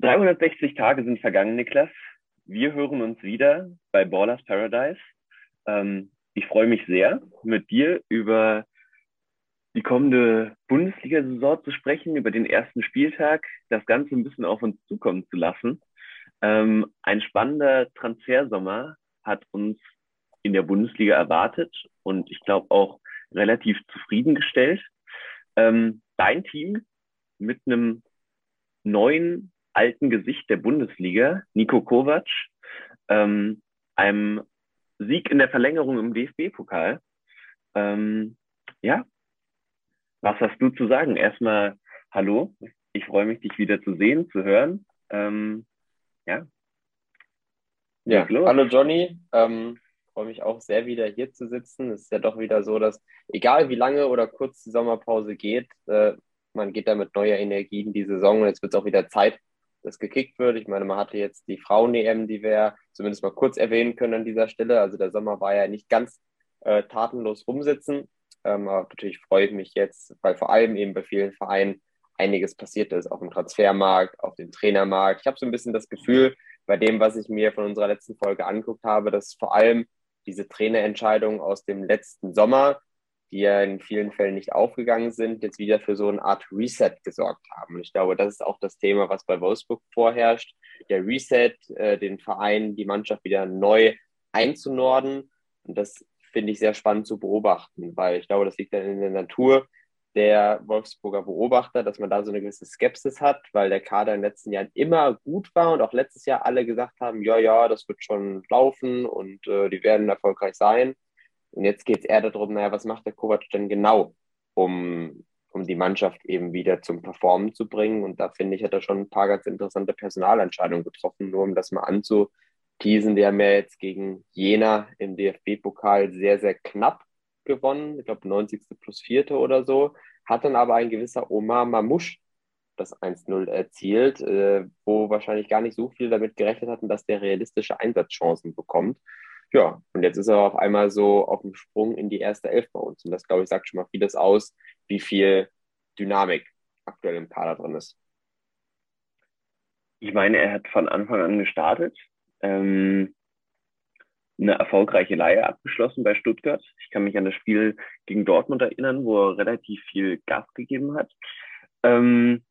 360 Tage sind vergangen, Niklas. Wir hören uns wieder bei Ballers Paradise. Ähm, ich freue mich sehr, mit dir über die kommende Bundesliga-Saison zu sprechen, über den ersten Spieltag, das Ganze ein bisschen auf uns zukommen zu lassen. Ähm, ein spannender Transfersommer hat uns in der Bundesliga erwartet und ich glaube auch relativ zufriedengestellt. Ähm, dein Team mit einem neuen alten Gesicht der Bundesliga, Nico Kovac, ähm, einem Sieg in der Verlängerung im DFB-Pokal. Ähm, ja, was hast du zu sagen? Erstmal hallo, ich freue mich, dich wieder zu sehen, zu hören. Ähm, ja. Ja, hallo Johnny. Ähm, freue mich auch sehr, wieder hier zu sitzen. Es ist ja doch wieder so, dass egal wie lange oder kurz die Sommerpause geht, äh, man geht da mit neuer Energie in die Saison und jetzt wird es auch wieder Zeit, dass gekickt wird. Ich meine, man hatte jetzt die Frauen-EM, die wir zumindest mal kurz erwähnen können an dieser Stelle. Also der Sommer war ja nicht ganz äh, tatenlos rumsitzen. Ähm, aber natürlich freue ich mich jetzt, weil vor allem eben bei vielen Vereinen einiges passiert ist, auf dem Transfermarkt, auf dem Trainermarkt. Ich habe so ein bisschen das Gefühl, bei dem, was ich mir von unserer letzten Folge angeguckt habe, dass vor allem diese Trainerentscheidungen aus dem letzten Sommer, die ja in vielen Fällen nicht aufgegangen sind, jetzt wieder für so eine Art Reset gesorgt haben. Und ich glaube, das ist auch das Thema, was bei Wolfsburg vorherrscht. Der Reset, äh, den Verein, die Mannschaft wieder neu einzunorden. Und das finde ich sehr spannend zu beobachten, weil ich glaube, das liegt dann in der Natur der Wolfsburger Beobachter, dass man da so eine gewisse Skepsis hat, weil der Kader in den letzten Jahren immer gut war und auch letztes Jahr alle gesagt haben, ja, ja, das wird schon laufen und äh, die werden erfolgreich sein. Und jetzt geht es eher darum, naja, was macht der Kovac denn genau, um, um die Mannschaft eben wieder zum Performen zu bringen? Und da finde ich, hat er schon ein paar ganz interessante Personalentscheidungen getroffen, nur um das mal anzuteasen. Die haben ja jetzt gegen Jena im DFB-Pokal sehr, sehr knapp gewonnen. Ich glaube, 90. plus 4. oder so. Hat dann aber ein gewisser Omar Mamouche das 1-0 erzielt, äh, wo wahrscheinlich gar nicht so viel damit gerechnet hatten, dass der realistische Einsatzchancen bekommt. Ja, und jetzt ist er auf einmal so auf dem Sprung in die erste Elf bei uns. Und das, glaube ich, sagt schon mal vieles aus, wie viel Dynamik aktuell im Kader drin ist. Ich meine, er hat von Anfang an gestartet. Ähm, eine erfolgreiche Leihe abgeschlossen bei Stuttgart. Ich kann mich an das Spiel gegen Dortmund erinnern, wo er relativ viel Gas gegeben hat. Ähm,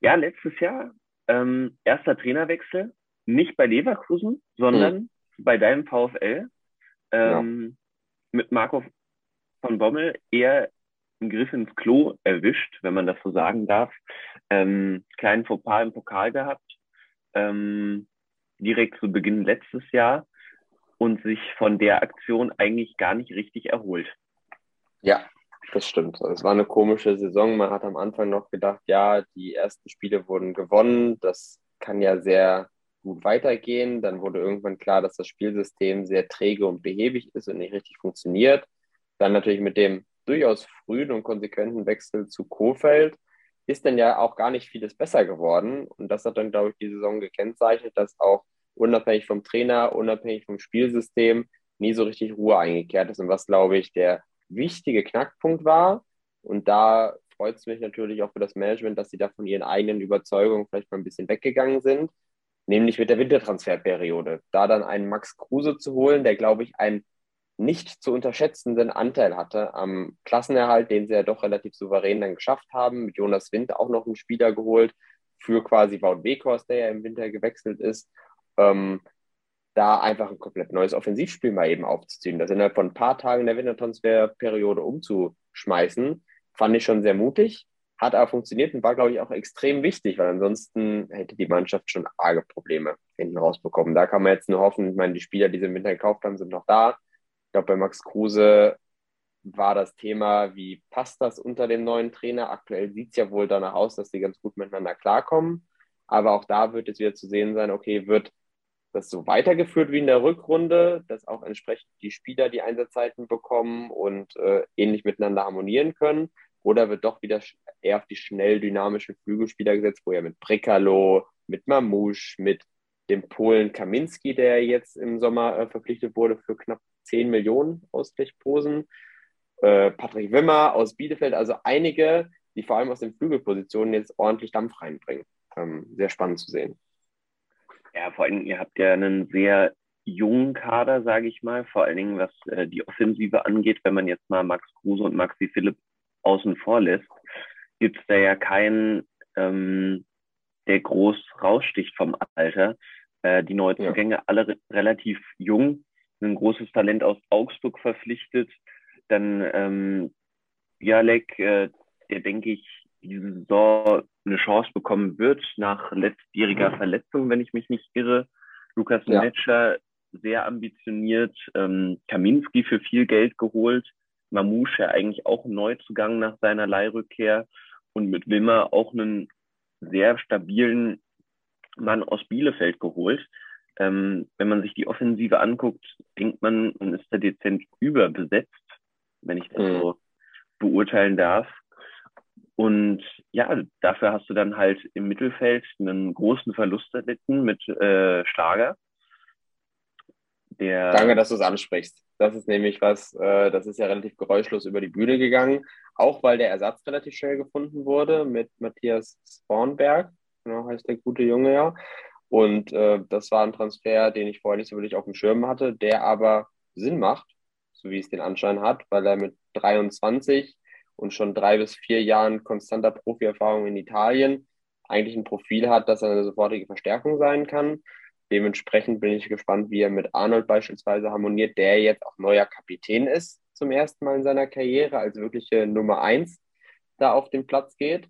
ja, letztes Jahr ähm, erster Trainerwechsel, nicht bei Leverkusen, sondern mhm. Bei deinem VfL ähm, ja. mit Marco von Bommel eher einen Griff ins Klo erwischt, wenn man das so sagen darf. Ähm, kleinen Fauxpas im Pokal gehabt, ähm, direkt zu Beginn letztes Jahr und sich von der Aktion eigentlich gar nicht richtig erholt. Ja, das stimmt. Es war eine komische Saison. Man hat am Anfang noch gedacht, ja, die ersten Spiele wurden gewonnen. Das kann ja sehr gut weitergehen. Dann wurde irgendwann klar, dass das Spielsystem sehr träge und behäbig ist und nicht richtig funktioniert. Dann natürlich mit dem durchaus frühen und konsequenten Wechsel zu Kofeld ist dann ja auch gar nicht vieles besser geworden. Und das hat dann, glaube ich, die Saison gekennzeichnet, dass auch unabhängig vom Trainer, unabhängig vom Spielsystem, nie so richtig Ruhe eingekehrt ist. Und was, glaube ich, der wichtige Knackpunkt war. Und da freut es mich natürlich auch für das Management, dass sie da von ihren eigenen Überzeugungen vielleicht mal ein bisschen weggegangen sind, nämlich mit der Wintertransferperiode. Da dann einen Max Kruse zu holen, der, glaube ich, einen nicht zu unterschätzenden Anteil hatte am Klassenerhalt, den sie ja doch relativ souverän dann geschafft haben. Mit Jonas Winter auch noch einen Spieler geholt für quasi Wout Weghorst, der ja im Winter gewechselt ist ähm, da einfach ein komplett neues Offensivspiel mal eben aufzuziehen. Das innerhalb von ein paar Tagen der Wintertransferperiode umzuschmeißen, fand ich schon sehr mutig, hat aber funktioniert und war, glaube ich, auch extrem wichtig, weil ansonsten hätte die Mannschaft schon arge Probleme hinten rausbekommen. Da kann man jetzt nur hoffen, ich meine, die Spieler, die sie im Winter gekauft haben, sind noch da. Ich glaube, bei Max Kruse war das Thema, wie passt das unter dem neuen Trainer? Aktuell sieht es ja wohl danach aus, dass die ganz gut miteinander klarkommen. Aber auch da wird es wieder zu sehen sein, okay, wird das so weitergeführt wie in der Rückrunde, dass auch entsprechend die Spieler die Einsatzzeiten bekommen und äh, ähnlich miteinander harmonieren können? Oder wird doch wieder eher auf die schnell dynamischen Flügelspieler gesetzt, wo ja mit Brekalo, mit Mamouche, mit dem Polen Kaminski, der jetzt im Sommer äh, verpflichtet wurde für knapp 10 Millionen aus Blechposen, äh, Patrick Wimmer aus Bielefeld, also einige, die vor allem aus den Flügelpositionen jetzt ordentlich Dampf reinbringen. ähm, sehr spannend zu sehen. Ja, vor allem, ihr habt ja einen sehr jungen Kader, sage ich mal, vor allen Dingen was äh, die Offensive angeht, wenn man jetzt mal Max Kruse und Maxi Philipp außen vor lässt, gibt es da ja keinen, ähm, der groß raussticht vom Alter. Äh, die Neuzugänge ja. alle re relativ jung, ein großes Talent aus Augsburg verpflichtet. Dann ähm, Bialek, äh, der denke ich diese Saison eine Chance bekommen wird nach letztjähriger Verletzung, wenn ich mich nicht irre. Lukas ja. Metscher sehr ambitioniert, ähm, Kaminski für viel Geld geholt, Mamouche eigentlich auch ein Neuzugang nach seiner Leihrückkehr und mit Wimmer auch einen sehr stabilen Mann aus Bielefeld geholt. Ähm, wenn man sich die Offensive anguckt, denkt man, man ist da dezent überbesetzt, wenn ich das mhm. so beurteilen darf. Und ja, dafür hast du dann halt im Mittelfeld einen großen Verlust erlitten mit äh, Schlager. Der Danke, dass du es ansprichst. Das ist nämlich was, äh, das ist ja relativ geräuschlos über die Bühne gegangen, auch weil der Ersatz relativ schnell gefunden wurde mit Matthias Spornberg, genau heißt der gute Junge ja. Und äh, das war ein Transfer, den ich vorher nicht so wirklich auf dem Schirm hatte, der aber Sinn macht, so wie es den Anschein hat, weil er mit 23 und schon drei bis vier Jahren konstanter Profierfahrung in Italien eigentlich ein Profil hat, das eine sofortige Verstärkung sein kann. Dementsprechend bin ich gespannt, wie er mit Arnold beispielsweise harmoniert, der jetzt auch neuer Kapitän ist zum ersten Mal in seiner Karriere, als wirkliche Nummer eins da auf den Platz geht.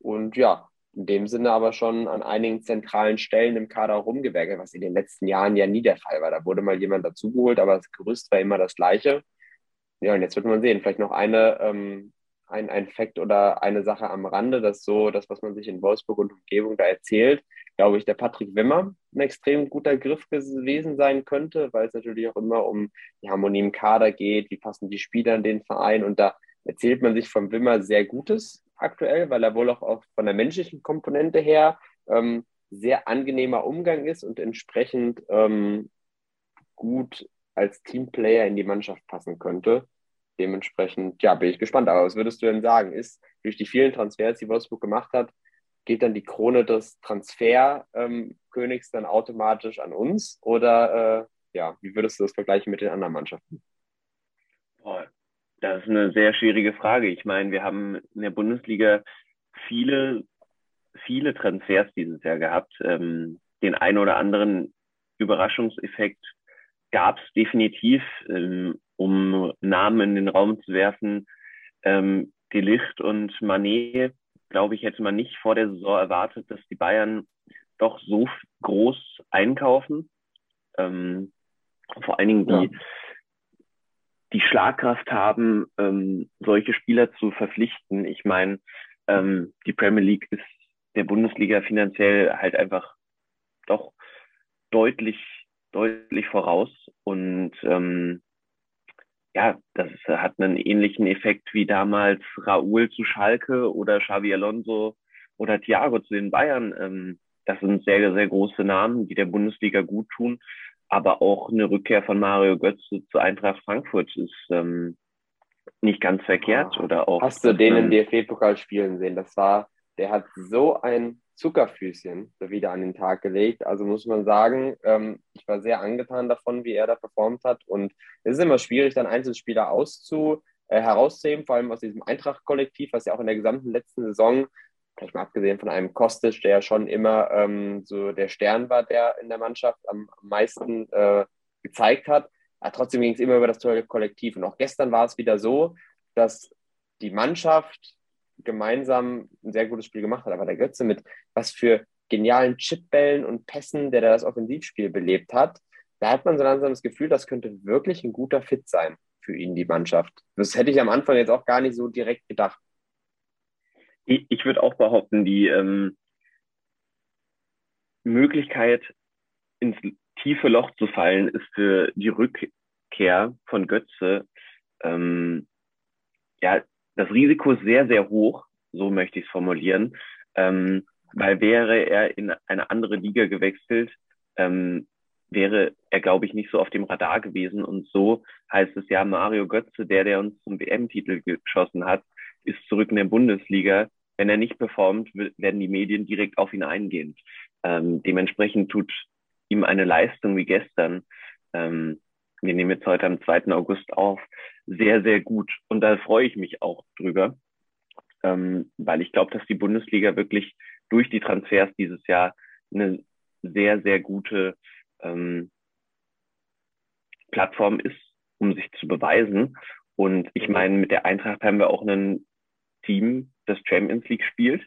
Und ja, in dem Sinne aber schon an einigen zentralen Stellen im Kader rumgewerkelt, was in den letzten Jahren ja nie der Fall war. Da wurde mal jemand dazugeholt, aber das Gerüst war immer das gleiche. Ja, und jetzt wird man sehen, vielleicht noch eine ähm, ein, ein Fakt oder eine Sache am Rande, dass so das, was man sich in Wolfsburg und Umgebung da erzählt, glaube ich, der Patrick Wimmer ein extrem guter Griff gewesen sein könnte, weil es natürlich auch immer um die Harmonie im Kader geht, wie passen die Spieler in den Verein und da erzählt man sich vom Wimmer sehr Gutes aktuell, weil er wohl auch, auch von der menschlichen Komponente her ähm, sehr angenehmer Umgang ist und entsprechend ähm, gut als Teamplayer in die Mannschaft passen könnte dementsprechend, ja, bin ich gespannt. Aber was würdest du denn sagen? Ist durch die vielen Transfers, die Wolfsburg gemacht hat, geht dann die Krone des Transferkönigs dann automatisch an uns? Oder äh, ja, wie würdest du das vergleichen mit den anderen Mannschaften? Das ist eine sehr schwierige Frage. Ich meine, wir haben in der Bundesliga viele, viele Transfers dieses Jahr gehabt. Ähm, den einen oder anderen Überraschungseffekt gab es definitiv. Ähm, um Namen in den Raum zu werfen. Ähm, die Licht und Manet, glaube ich, hätte man nicht vor der Saison erwartet, dass die Bayern doch so groß einkaufen. Ähm, vor allen Dingen die, ja. die Schlagkraft haben, ähm, solche Spieler zu verpflichten. Ich meine, ähm, die Premier League ist der Bundesliga finanziell halt einfach doch deutlich, deutlich voraus. Und ähm, ja, das hat einen ähnlichen Effekt wie damals Raúl zu Schalke oder Xavi Alonso oder Thiago zu den Bayern. Ähm, das sind sehr, sehr große Namen, die der Bundesliga gut tun. Aber auch eine Rückkehr von Mario Götze zu Eintracht Frankfurt ist ähm, nicht ganz verkehrt. Oder auch, Hast du den im DFB-Pokal spielen sehen? Das war, der hat so ein Zuckerfüßchen wieder an den Tag gelegt. Also muss man sagen, ähm, ich war sehr angetan davon, wie er da performt hat. Und es ist immer schwierig, dann Einzelspieler auszu, äh, herauszuheben, vor allem aus diesem Eintracht-Kollektiv, was ja auch in der gesamten letzten Saison, vielleicht mal abgesehen von einem Kostic, der ja schon immer ähm, so der Stern war, der in der Mannschaft am, meisten äh, gezeigt hat. Aber trotzdem ging es immer über das tolle Kollektiv. Und auch gestern war es wieder so, dass die Mannschaft gemeinsam ein sehr gutes Spiel gemacht hat. Aber der Götze mit was für genialen Chipbällen und Pässen, der da das Offensivspiel belebt hat, da hat man so langsam das Gefühl, das könnte wirklich ein guter Fit sein für ihn, die Mannschaft. Das hätte ich am Anfang jetzt auch gar nicht so direkt gedacht. Ich, ich würde auch behaupten, die ähm, Möglichkeit, ins tiefe Loch zu fallen, ist für die Rückkehr von Götze ähm, ja das Risiko ist sehr, sehr hoch, so möchte ich es formulieren, ähm, weil wäre er in eine andere Liga gewechselt, ähm, wäre er, glaube ich, nicht so auf dem Radar gewesen. Und so heißt es ja, Mario Götze, der, der uns zum WM-Titel geschossen hat, ist zurück in der Bundesliga. wenn er nicht performt, werden die Medien direkt auf ihn eingehen. Ähm, dementsprechend tut ihm eine Leistung wie gestern, ähm, wir nehmen jetzt heute am 2. August auf, sehr, sehr gut. Und da freue ich mich auch drüber, ähm, weil ich glaube, dass die Bundesliga wirklich durch die Transfers dieses Jahr eine sehr, sehr gute ähm, Plattform ist, um sich zu beweisen. Und ich meine, mit der Eintracht haben wir auch ein Team, das Champions League spielt.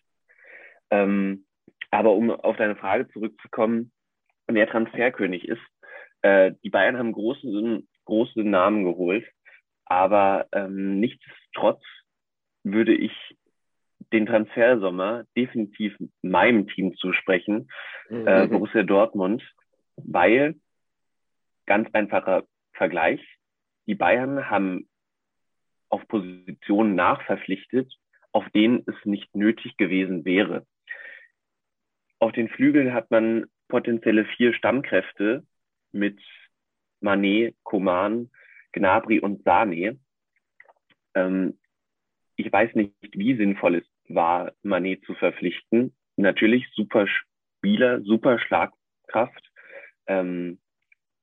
Ähm, aber um auf deine Frage zurückzukommen, wer Transferkönig ist, äh, die Bayern haben große, große Namen geholt, aber ähm, nichtsdestotrotz würde ich den Transfersommer definitiv meinem Team zusprechen, mhm. äh, Borussia Dortmund, weil ganz einfacher Vergleich, die Bayern haben auf Positionen nachverpflichtet, auf denen es nicht nötig gewesen wäre. Auf den Flügeln hat man potenzielle vier Stammkräfte mit Manet, Koman, Gnabry und Sane. Ähm, ich weiß nicht, wie sinnvoll es war, Manet zu verpflichten. Natürlich super Spieler, super Schlagkraft ähm,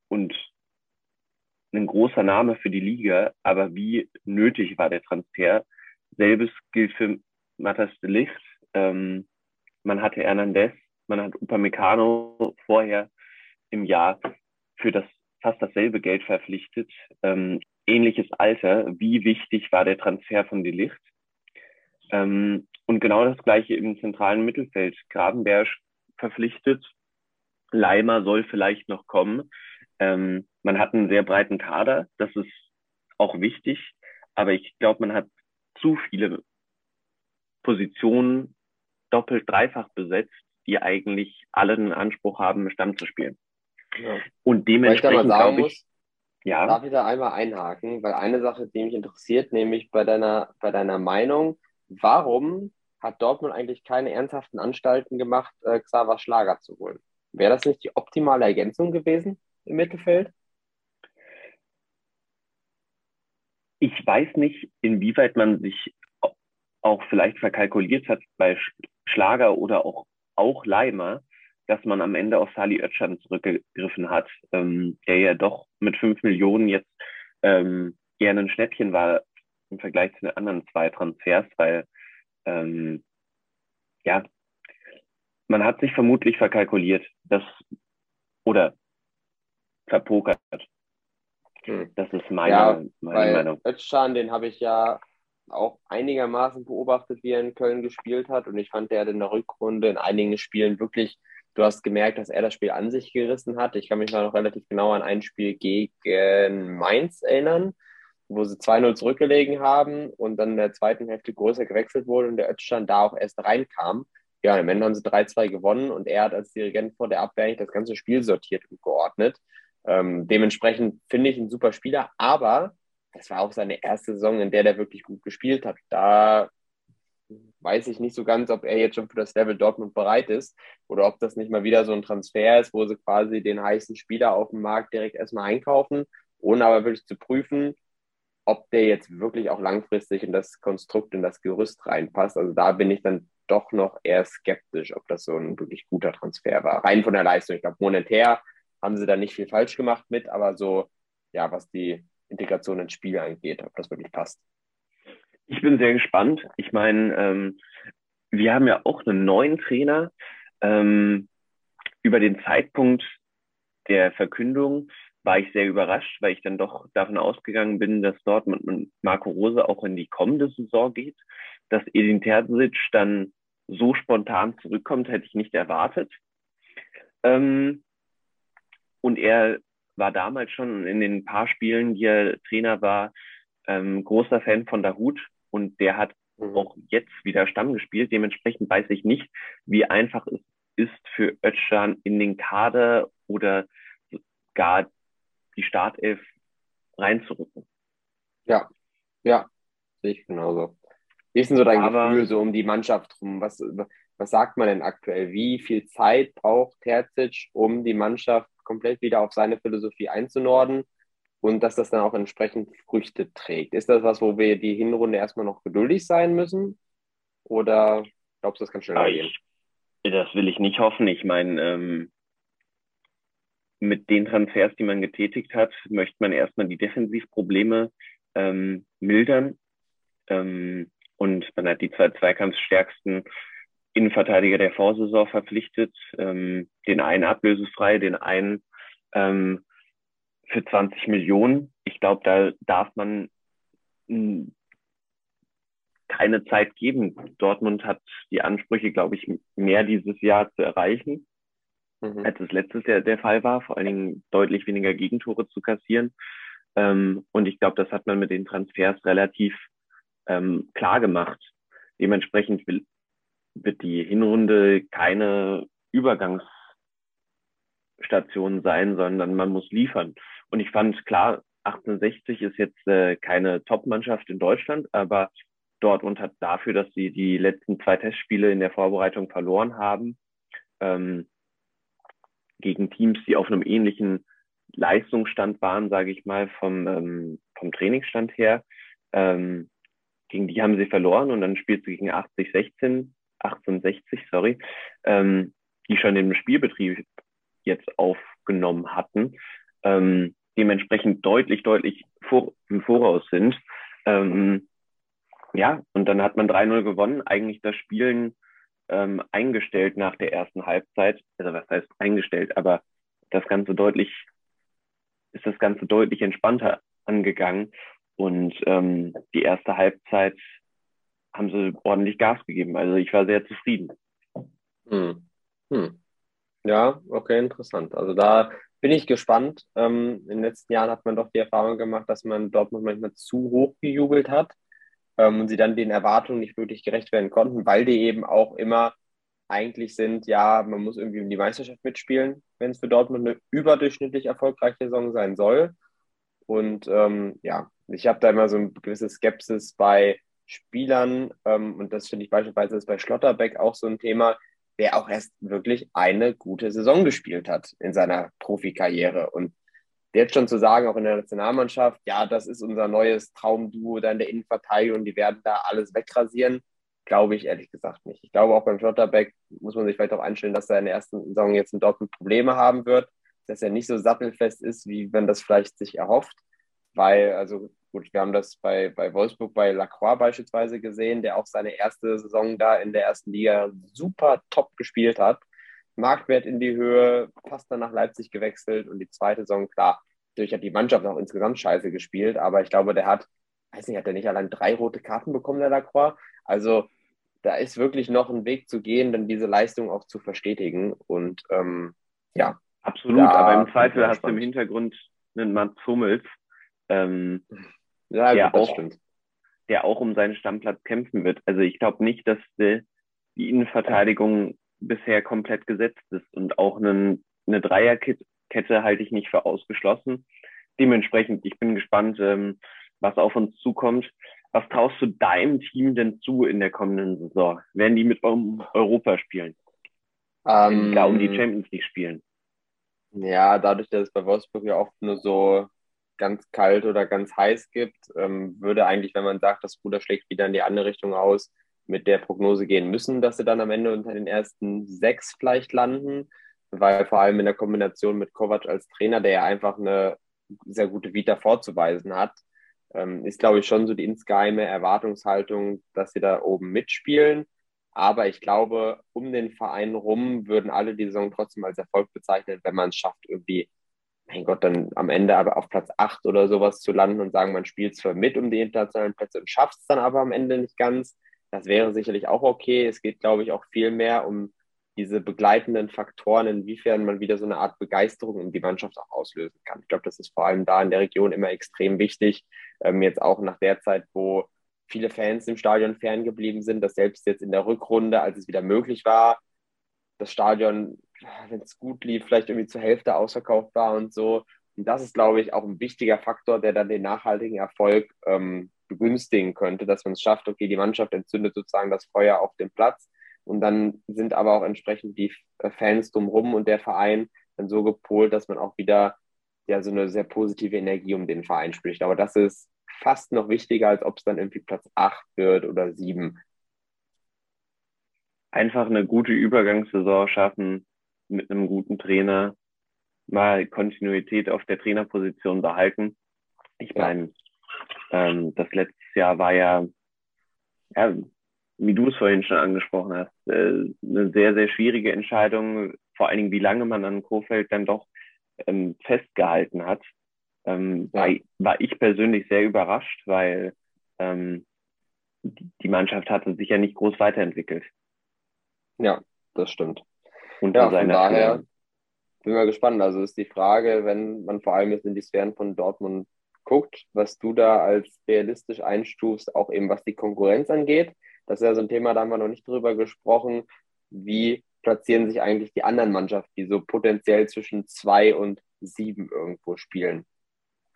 und ein großer Name für die Liga, aber wie nötig war der Transfer? Selbes gilt für Matas de Licht. Ähm, man hatte Hernandez, man hat Upamecano vorher im Jahr für das fast dasselbe Geld verpflichtet. Ähm, ähnliches Alter. Wie wichtig war der Transfer von De Licht? Ähm, und genau das gleiche im zentralen Mittelfeld. Grabenberg verpflichtet. Leimer soll vielleicht noch kommen. Ähm, man hat einen sehr breiten Kader. Das ist auch wichtig. Aber ich glaube, man hat zu viele Positionen doppelt, dreifach besetzt, die eigentlich alle einen Anspruch haben, Stamm zu spielen. Ja. Und dementsprechend glaube ich, ja. Darf ich da einmal einhaken? Weil eine Sache, die mich interessiert, nämlich bei deiner, bei deiner Meinung, warum hat Dortmund eigentlich keine ernsthaften Anstalten gemacht, äh, Xaver Schlager zu holen? Wäre das nicht die optimale Ergänzung gewesen im Mittelfeld? Ich weiß nicht, inwieweit man sich auch vielleicht verkalkuliert hat bei Schlager oder auch, auch Leimer, dass man am Ende auf Sali Özcan zurückgegriffen hat, ähm, der ja doch mit fünf Millionen jetzt ähm, gerne ein Schnäppchen war im Vergleich zu den anderen zwei Transfers, weil ähm, ja, man hat sich vermutlich verkalkuliert, dass oder verpokert. Hm. Das ist meine, ja, meine Meinung. Özcan, den habe ich ja auch einigermaßen beobachtet, wie er in Köln gespielt hat. Und ich fand, der hat in der Rückrunde in einigen Spielen wirklich Du hast gemerkt, dass er das Spiel an sich gerissen hat. Ich kann mich noch relativ genau an ein Spiel gegen Mainz erinnern, wo sie 2-0 zurückgelegen haben und dann in der zweiten Hälfte größer gewechselt wurde und der Özcan da auch erst reinkam. Ja, im Ende haben sie 3-2 gewonnen und er hat als Dirigent vor der Abwehr das ganze Spiel sortiert und geordnet. Ähm, dementsprechend finde ich ein super Spieler, aber das war auch seine erste Saison, in der der wirklich gut gespielt hat. Da weiß ich nicht so ganz, ob er jetzt schon für das Level Dortmund bereit ist oder ob das nicht mal wieder so ein Transfer ist, wo sie quasi den heißen Spieler auf dem Markt direkt erstmal einkaufen, ohne aber wirklich zu prüfen, ob der jetzt wirklich auch langfristig in das Konstrukt, in das Gerüst reinpasst. Also da bin ich dann doch noch eher skeptisch, ob das so ein wirklich guter Transfer war. Rein von der Leistung. Ich glaube, monetär haben sie da nicht viel falsch gemacht mit, aber so, ja, was die Integration ins Spiel angeht, ob das wirklich passt. Ich bin sehr gespannt. Ich meine, ähm, wir haben ja auch einen neuen Trainer. Ähm, über den Zeitpunkt der Verkündung war ich sehr überrascht, weil ich dann doch davon ausgegangen bin, dass dort mit Marco Rose auch in die kommende Saison geht. Dass Edin Terzic dann so spontan zurückkommt, hätte ich nicht erwartet. Ähm, und er war damals schon in den paar Spielen, die er Trainer war, ähm, großer Fan von Dahut und der hat mhm. auch jetzt wieder Stamm gespielt. Dementsprechend weiß ich nicht, wie einfach es ist für Özcan in den Kader oder gar die Startelf reinzurücken. Ja, ja, sehe ich genauso. Wie ist denn so dein Aber, Gefühl so um die Mannschaft rum? Was, was sagt man denn aktuell? Wie viel Zeit braucht Terzic, um die Mannschaft komplett wieder auf seine Philosophie einzunorden? Und dass das dann auch entsprechend Früchte trägt. Ist das was, wo wir die Hinrunde erstmal noch geduldig sein müssen? Oder Glaubst du, das kann schneller ich, gehen? Das will ich nicht hoffen. Ich meine, ähm, mit den Transfers, die man getätigt hat, möchte man erstmal die Defensivprobleme ähm, mildern. Ähm, und man hat die zwei zweikampfstärksten Innenverteidiger der Vorsaison verpflichtet, ähm, den einen ablösefrei, den einen ähm, für 20 Millionen. Ich glaube, da darf man hm, keine Zeit geben. Dortmund hat die Ansprüche, glaube ich, mehr dieses Jahr zu erreichen, mhm. als es letztes Jahr der Fall war, vor allen Dingen deutlich weniger Gegentore zu kassieren. Ähm, und ich glaube, das hat man mit den Transfers relativ ähm, klar gemacht. Dementsprechend will, wird die Hinrunde keine Übergangsstation sein, sondern man muss liefern. Und ich fand klar, 1860 ist jetzt äh, keine Top-Mannschaft in Deutschland, aber Dortmund hat dafür, dass sie die letzten zwei Testspiele in der Vorbereitung verloren haben, ähm, gegen Teams, die auf einem ähnlichen Leistungsstand waren, sage ich mal, vom, ähm, vom Trainingsstand her. Ähm, gegen die haben sie verloren und dann spielt sie gegen 80, 16, 1860, sorry, ähm, die schon den Spielbetrieb jetzt aufgenommen hatten, ähm, dementsprechend deutlich, deutlich vor, im Voraus sind. Ähm, ja, und dann hat man 3-0 gewonnen, eigentlich das Spielen ähm, eingestellt nach der ersten Halbzeit. Also was heißt eingestellt, aber das Ganze deutlich, ist das Ganze deutlich entspannter angegangen. Und ähm, die erste Halbzeit haben sie ordentlich Gas gegeben. Also ich war sehr zufrieden. Hm. Hm. Ja, okay, interessant. Also da bin ich gespannt. Ähm, in den letzten Jahren hat man doch die Erfahrung gemacht, dass man Dortmund manchmal zu hoch gejubelt hat ähm, und sie dann den Erwartungen nicht wirklich gerecht werden konnten, weil die eben auch immer eigentlich sind, ja, man muss irgendwie um die Meisterschaft mitspielen, wenn es für Dortmund eine überdurchschnittlich erfolgreiche Saison sein soll. Und ähm, ja, ich habe da immer so eine gewisse Skepsis bei Spielern ähm, und das finde ich beispielsweise ist bei Schlotterbeck auch so ein Thema, der auch erst wirklich eine gute Saison gespielt hat in seiner Profikarriere. Und jetzt schon zu sagen, auch in der Nationalmannschaft, ja, das ist unser neues Traumduo da in der Innenverteidigung, die werden da alles wegrasieren, glaube ich ehrlich gesagt nicht. Ich glaube auch beim Schlotterbeck muss man sich vielleicht auch einstellen, dass er in der ersten Saison jetzt in Dortmund Probleme haben wird, dass er nicht so sattelfest ist, wie man das vielleicht sich erhofft weil, also gut, wir haben das bei, bei Wolfsburg, bei Lacroix beispielsweise gesehen, der auch seine erste Saison da in der ersten Liga super top gespielt hat. Marktwert in die Höhe, fast dann nach Leipzig gewechselt und die zweite Saison, klar, natürlich hat die Mannschaft auch insgesamt scheiße gespielt, aber ich glaube, der hat, weiß nicht, hat er nicht allein drei rote Karten bekommen, der Lacroix? Also da ist wirklich noch ein Weg zu gehen, dann diese Leistung auch zu verstetigen und ähm, ja. Absolut, aber im Zweifel hast du im Hintergrund einen Mats Hummels, ähm, ja, der, gut, auch, stimmt. der auch um seinen Stammplatz kämpfen wird. Also ich glaube nicht, dass die, die Innenverteidigung bisher komplett gesetzt ist und auch einen, eine Dreierkette halte ich nicht für ausgeschlossen. Dementsprechend, ich bin gespannt, ähm, was auf uns zukommt. Was traust du deinem Team denn zu in der kommenden Saison? Werden die mit Europa spielen? Um, da um die ähm, Champions League spielen? Ja, dadurch, dass es bei Wolfsburg ja oft nur so ganz kalt oder ganz heiß gibt, ähm, würde eigentlich, wenn man sagt, das Ruder schlägt wieder in die andere Richtung aus, mit der Prognose gehen müssen, dass sie dann am Ende unter den ersten sechs vielleicht landen, weil vor allem in der Kombination mit Kovac als Trainer, der ja einfach eine sehr gute Vita vorzuweisen hat, ähm, ist, glaube ich, schon so die insgeheime Erwartungshaltung, dass sie da oben mitspielen. Aber ich glaube, um den Verein rum würden alle die Saison trotzdem als Erfolg bezeichnen, wenn man es schafft, irgendwie mein Gott, dann am Ende aber auf Platz 8 oder sowas zu landen und sagen, man spielt zwar mit um die internationalen Plätze und schafft es dann aber am Ende nicht ganz. Das wäre sicherlich auch okay. Es geht, glaube ich, auch viel mehr um diese begleitenden Faktoren, inwiefern man wieder so eine Art Begeisterung um die Mannschaft auch auslösen kann. Ich glaube, das ist vor allem da in der Region immer extrem wichtig. Ähm, jetzt auch nach der Zeit, wo viele Fans im Stadion ferngeblieben sind, dass selbst jetzt in der Rückrunde, als es wieder möglich war, das Stadion wenn es gut lief, vielleicht irgendwie zur Hälfte ausverkauft war und so. Und das ist, glaube ich, auch ein wichtiger Faktor, der dann den nachhaltigen Erfolg ähm, begünstigen könnte, dass man es schafft, okay, die Mannschaft entzündet sozusagen das Feuer auf dem Platz und dann sind aber auch entsprechend die äh, Fans drumherum und der Verein dann so gepolt, dass man auch wieder ja so eine sehr positive Energie um den Verein spricht. Aber das ist fast noch wichtiger, als ob es dann irgendwie Platz 8 wird oder 7. einfach eine gute Übergangssaison schaffen mit einem guten Trainer, mal Kontinuität auf der Trainerposition behalten. Ich meine, ähm, das letzte Jahr war ja, ja, wie du es vorhin schon angesprochen hast, äh, eine sehr, sehr schwierige Entscheidung, vor allen Dingen, wie lange man an Kofeld dann doch ähm, festgehalten hat. Ähm, ja. war, war ich persönlich sehr überrascht, weil ähm, die Mannschaft hatte sich ja nicht groß weiterentwickelt. Ja, das stimmt. Und ja, von daher Spiele. bin mal gespannt. Also ist die Frage, wenn man vor allem jetzt in die Sphären von Dortmund guckt, was du da als realistisch einstufst, auch eben was die Konkurrenz angeht. Das ist ja so ein Thema, da haben wir noch nicht drüber gesprochen. Wie platzieren sich eigentlich die anderen Mannschaften, die so potenziell zwischen zwei und sieben irgendwo spielen?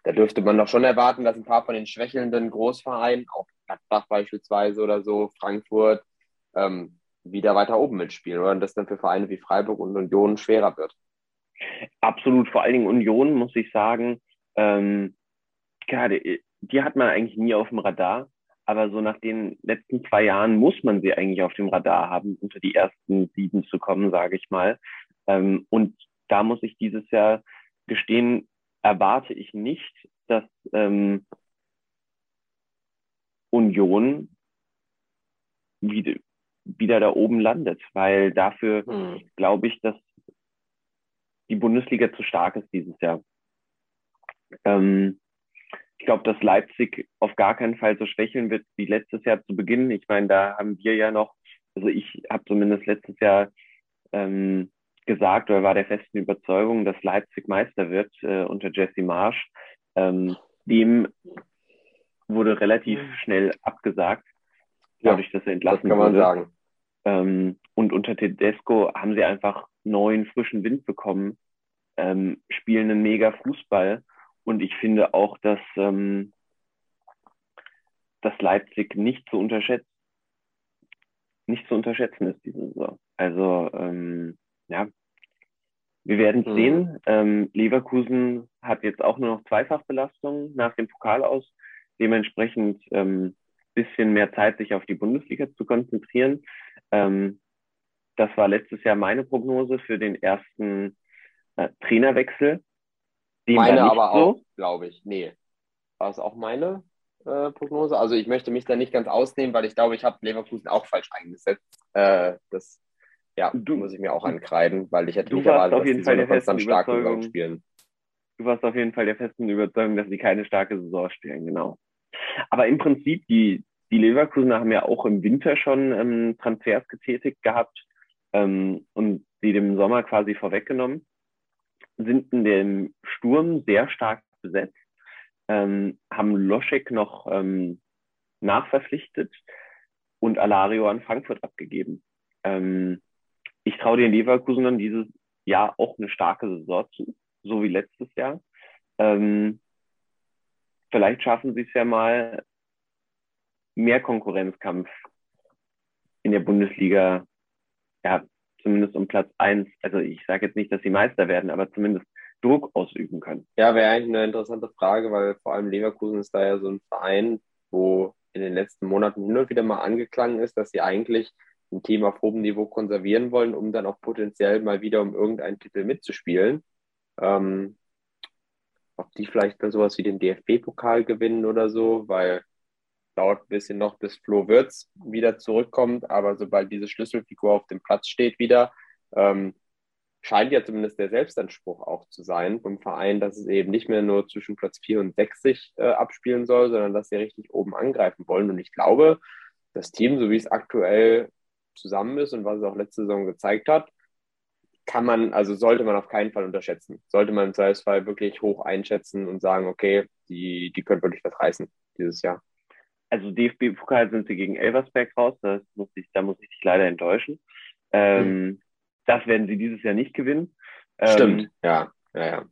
Da dürfte man doch schon erwarten, dass ein paar von den schwächelnden Großvereinen, auch Gladbach beispielsweise oder so, Frankfurt, ähm, wieder weiter oben mitspielen, oder? Und das dann für Vereine wie Freiburg und Union schwerer wird. Absolut, vor allen Dingen Union, muss ich sagen, ähm, gerade, die hat man eigentlich nie auf dem Radar, aber so nach den letzten zwei Jahren muss man sie eigentlich auf dem Radar haben, unter die ersten sieben zu kommen, sage ich mal. Ähm, und da muss ich dieses Jahr gestehen, erwarte ich nicht, dass ähm, Union wieder, wieder da oben landet, weil dafür hm. glaube ich, dass die Bundesliga zu stark ist dieses Jahr. Ähm, ich glaube, dass Leipzig auf gar keinen Fall so schwächeln wird wie letztes Jahr zu Beginn. Ich meine, da haben wir ja noch, also ich habe zumindest letztes Jahr ähm, gesagt oder war der festen Überzeugung, dass Leipzig Meister wird äh, unter Jesse Marsch. Ähm, dem wurde relativ mhm. schnell abgesagt, dadurch, dass er entlassen das kann man wurde. sagen. Ähm, und unter Tedesco haben sie einfach neuen, frischen Wind bekommen, ähm, spielen einen mega Fußball. Und ich finde auch, dass, ähm, dass Leipzig nicht zu unterschätzen, nicht zu unterschätzen ist diese Saison. Also ähm, ja, wir werden es mhm. sehen. Ähm, Leverkusen hat jetzt auch nur noch Zweifachbelastung nach dem Pokal aus. Dementsprechend ähm, bisschen mehr Zeit, sich auf die Bundesliga zu konzentrieren. Ähm, das war letztes Jahr meine Prognose für den ersten äh, Trainerwechsel. Dem meine aber so. auch, glaube ich. Nee. War es auch meine äh, Prognose? Also ich möchte mich da nicht ganz ausnehmen, weil ich glaube, ich habe Leverkusen auch falsch eingesetzt. Äh, das ja, du, muss ich mir auch ankreiden, weil ich hätte nicht erwartet, dass die so eine konstant starke Saison spielen. Du warst auf jeden Fall der festen Überzeugung, dass sie keine starke Saison spielen, genau. Aber im Prinzip, die, die Leverkusener haben ja auch im Winter schon ähm, Transfers getätigt gehabt ähm, und sie dem Sommer quasi vorweggenommen, sind in dem Sturm sehr stark besetzt, ähm, haben Loschek noch ähm, nachverpflichtet und Alario an Frankfurt abgegeben. Ähm, ich traue den Leverkusenern dieses Jahr auch eine starke Saison zu, so wie letztes Jahr. Ähm, vielleicht schaffen sie es ja mal, mehr Konkurrenzkampf in der Bundesliga, ja, zumindest um Platz eins. Also ich sage jetzt nicht, dass sie Meister werden, aber zumindest Druck ausüben können. Ja, wäre eigentlich eine interessante Frage, weil vor allem Leverkusen ist da ja so ein Verein, wo in den letzten Monaten hin und wieder mal angeklangen ist, dass sie eigentlich ein Team auf hohem Niveau konservieren wollen, um dann auch potenziell mal wieder um irgendeinen Titel mitzuspielen. Ähm, ob die vielleicht dann sowas wie den DFB-Pokal gewinnen oder so, weil dauert ein bisschen noch, bis Flo Wirtz wieder zurückkommt, aber sobald diese Schlüsselfigur auf dem Platz steht wieder, ähm, scheint ja zumindest der Selbstanspruch auch zu sein vom Verein, dass es eben nicht mehr nur zwischen Platz 4 und 60 äh, abspielen soll, sondern dass sie richtig oben angreifen wollen. Und ich glaube, das Team, so wie es aktuell zusammen ist und was es auch letzte Saison gezeigt hat, kann man, also sollte man auf keinen Fall unterschätzen. Sollte man im Zweifelsfall wirklich hoch einschätzen und sagen, okay, die, die können wirklich was reißen dieses Jahr. Also DFB-Pokal sind sie gegen Elversberg raus, das muss ich, da muss ich dich leider enttäuschen. Ähm, hm. Das werden sie dieses Jahr nicht gewinnen. Stimmt, ähm, ja, ja, ja.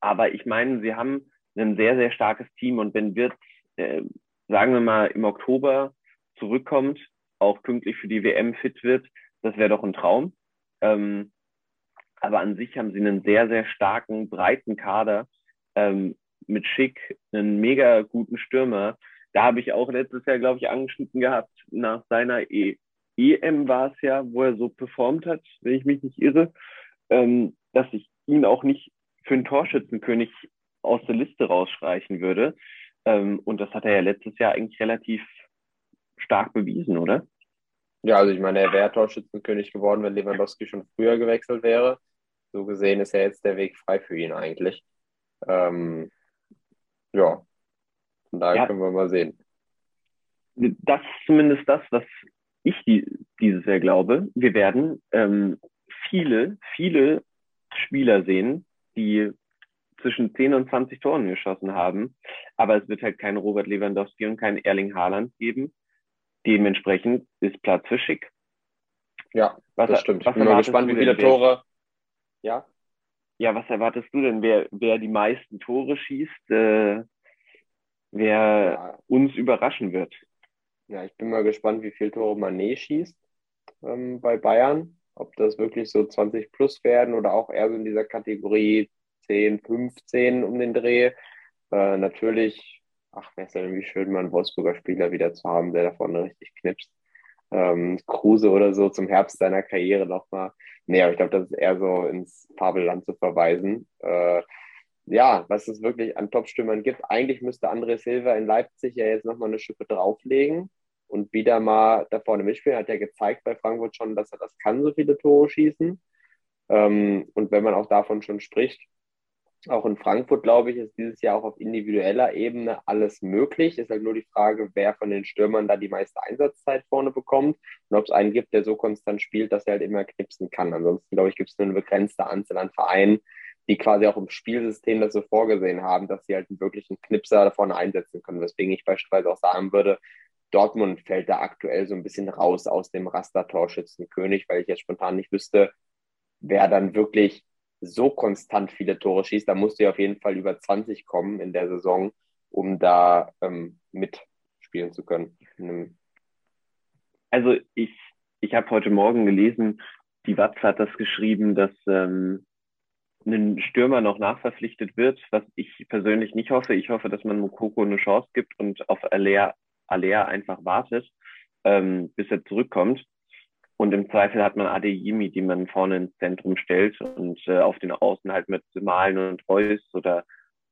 Aber ich meine, sie haben ein sehr, sehr starkes Team und wenn Wirt, äh, sagen wir mal, im Oktober zurückkommt, auch pünktlich für die WM fit wird, das wäre doch ein Traum. Ähm, aber an sich haben sie einen sehr, sehr starken, breiten Kader ähm, mit Schick, einen mega guten Stürmer. Da habe ich auch letztes Jahr, glaube ich, angeschnitten gehabt nach seiner e EM war es ja, wo er so performt hat, wenn ich mich nicht irre, ähm, dass ich ihn auch nicht für einen Torschützenkönig aus der Liste rausstreichen würde. Ähm, und das hat er ja letztes Jahr eigentlich relativ stark bewiesen, oder? Ja, also ich meine, er wäre Torschützenkönig geworden, wenn Lewandowski schon früher gewechselt wäre. So gesehen ist ja jetzt der Weg frei für ihn eigentlich. Ähm, ja, von daher ja. können wir mal sehen. Das ist zumindest das, was ich die, dieses Jahr glaube. Wir werden ähm, viele, viele Spieler sehen, die zwischen 10 und 20 Toren geschossen haben. Aber es wird halt keinen Robert Lewandowski und keinen Erling Haaland geben. Dementsprechend ist Platz für Schick. Ja, was, das stimmt. Was ich bin mal gespannt, wie viele Tore. Ja? Ja, was erwartest du denn, wer, wer die meisten Tore schießt, äh, wer ja. uns überraschen wird? Ja, ich bin mal gespannt, wie viele Tore Mané schießt ähm, bei Bayern. Ob das wirklich so 20 plus werden oder auch eher so in dieser Kategorie 10, 15 um den Dreh. Äh, natürlich, ach, wäre es denn wie schön, mal einen Wolfsburger Spieler wieder zu haben, der da vorne richtig knipst. Ähm, Kruse oder so zum Herbst seiner Karriere nochmal. Nee, aber ich glaube, das ist eher so ins Fabelland zu verweisen. Äh, ja, was es wirklich an Top-Stürmern gibt. Eigentlich müsste André Silva in Leipzig ja jetzt nochmal eine Schippe drauflegen und wieder mal da vorne mitspielen. Hat ja gezeigt bei Frankfurt schon, dass er das kann, so viele Tore schießen. Ähm, und wenn man auch davon schon spricht, auch in Frankfurt, glaube ich, ist dieses Jahr auch auf individueller Ebene alles möglich. Ist halt nur die Frage, wer von den Stürmern da die meiste Einsatzzeit vorne bekommt und ob es einen gibt, der so konstant spielt, dass er halt immer knipsen kann. Ansonsten, glaube ich, gibt es nur eine begrenzte Anzahl an Vereinen, die quasi auch im Spielsystem das so vorgesehen haben, dass sie halt einen wirklichen Knipser da vorne einsetzen können. Weswegen ich beispielsweise auch sagen würde, Dortmund fällt da aktuell so ein bisschen raus aus dem Raster-Torschützenkönig, weil ich jetzt spontan nicht wüsste, wer dann wirklich so konstant viele Tore schießt, da musst du ja auf jeden Fall über 20 kommen in der Saison, um da ähm, mitspielen zu können. Also ich, ich habe heute Morgen gelesen, die Watz hat das geschrieben, dass ähm, ein Stürmer noch nachverpflichtet wird, was ich persönlich nicht hoffe. Ich hoffe, dass man Mokoko eine Chance gibt und auf Alea, einfach wartet, ähm, bis er zurückkommt. Und im Zweifel hat man Adeyemi, die man vorne ins Zentrum stellt und äh, auf den Außen halt mit Malen und Reus oder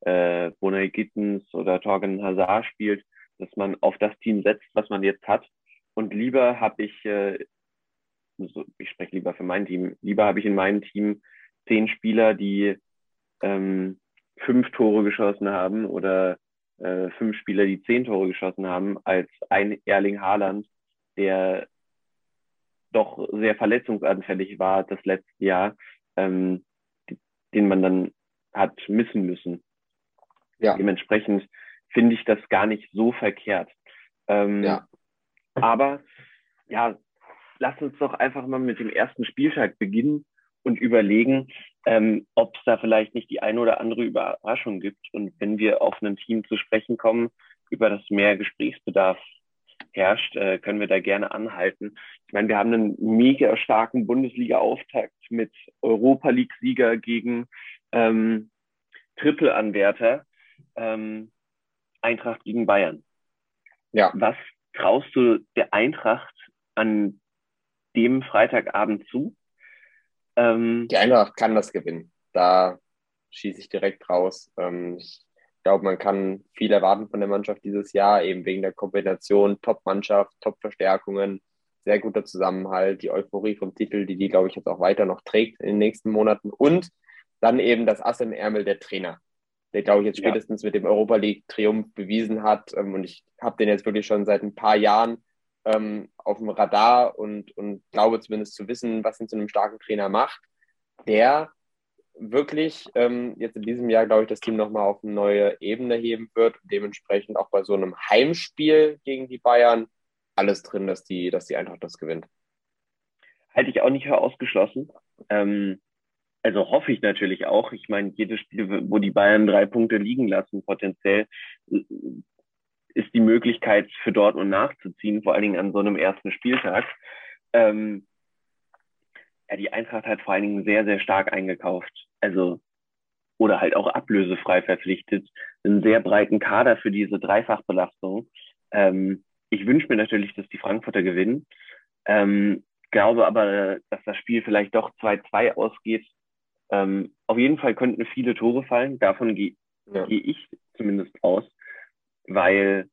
äh, Bonai Gittens oder Torgen Hazard spielt, dass man auf das Team setzt, was man jetzt hat. Und lieber habe ich, äh, ich spreche lieber für mein Team, lieber habe ich in meinem Team zehn Spieler, die ähm, fünf Tore geschossen haben oder äh, fünf Spieler, die zehn Tore geschossen haben, als ein Erling Haaland, der doch sehr verletzungsanfällig war das letzte Jahr, ähm, den man dann hat missen müssen. Ja. Dementsprechend finde ich das gar nicht so verkehrt. Ähm, ja. Aber ja, lass uns doch einfach mal mit dem ersten Spieltag beginnen und überlegen, ähm, ob es da vielleicht nicht die eine oder andere Überraschung gibt. Und wenn wir auf ein Team zu sprechen kommen, über das mehr Gesprächsbedarf herrscht, äh, können wir da gerne anhalten. Ich meine, wir haben einen mega starken Bundesliga-Auftakt mit Europa League-Sieger gegen ähm, Triple-Anwärter ähm, Eintracht gegen Bayern. Ja. Was traust du der Eintracht an dem Freitagabend zu? Ähm, Die Eintracht kann das gewinnen. Da schieße ich direkt raus. Ähm, ich glaube, man kann viel erwarten von der Mannschaft dieses Jahr, eben wegen der Kombination Top-Mannschaft, Top-Verstärkungen, sehr guter Zusammenhalt, die Euphorie vom Titel, die die, glaube ich, jetzt auch weiter noch trägt in den nächsten Monaten und dann eben das Ass im Ärmel der Trainer, der, glaube ich, jetzt spätestens ja. mit dem Europa League-Triumph bewiesen hat ähm, und ich habe den jetzt wirklich schon seit ein paar Jahren ähm, auf dem Radar und, und glaube zumindest zu wissen, was ihn zu einem starken Trainer macht, der wirklich ähm, jetzt in diesem Jahr, glaube ich, das Team nochmal auf eine neue Ebene heben wird dementsprechend auch bei so einem Heimspiel gegen die Bayern alles drin, dass die, dass die Eintracht das gewinnt. Halte ich auch nicht für ausgeschlossen. Ähm, also hoffe ich natürlich auch. Ich meine, jedes Spiel, wo die Bayern drei Punkte liegen lassen, potenziell, ist die Möglichkeit für Dortmund nachzuziehen, vor allen Dingen an so einem ersten Spieltag. Ähm, ja, die Eintracht hat vor allen Dingen sehr, sehr stark eingekauft. Also, oder halt auch ablösefrei verpflichtet. Einen sehr breiten Kader für diese Dreifachbelastung. Ähm, ich wünsche mir natürlich, dass die Frankfurter gewinnen. Ähm, glaube aber, dass das Spiel vielleicht doch 2-2 ausgeht. Ähm, auf jeden Fall könnten viele Tore fallen. Davon gehe ja. geh ich zumindest aus, weil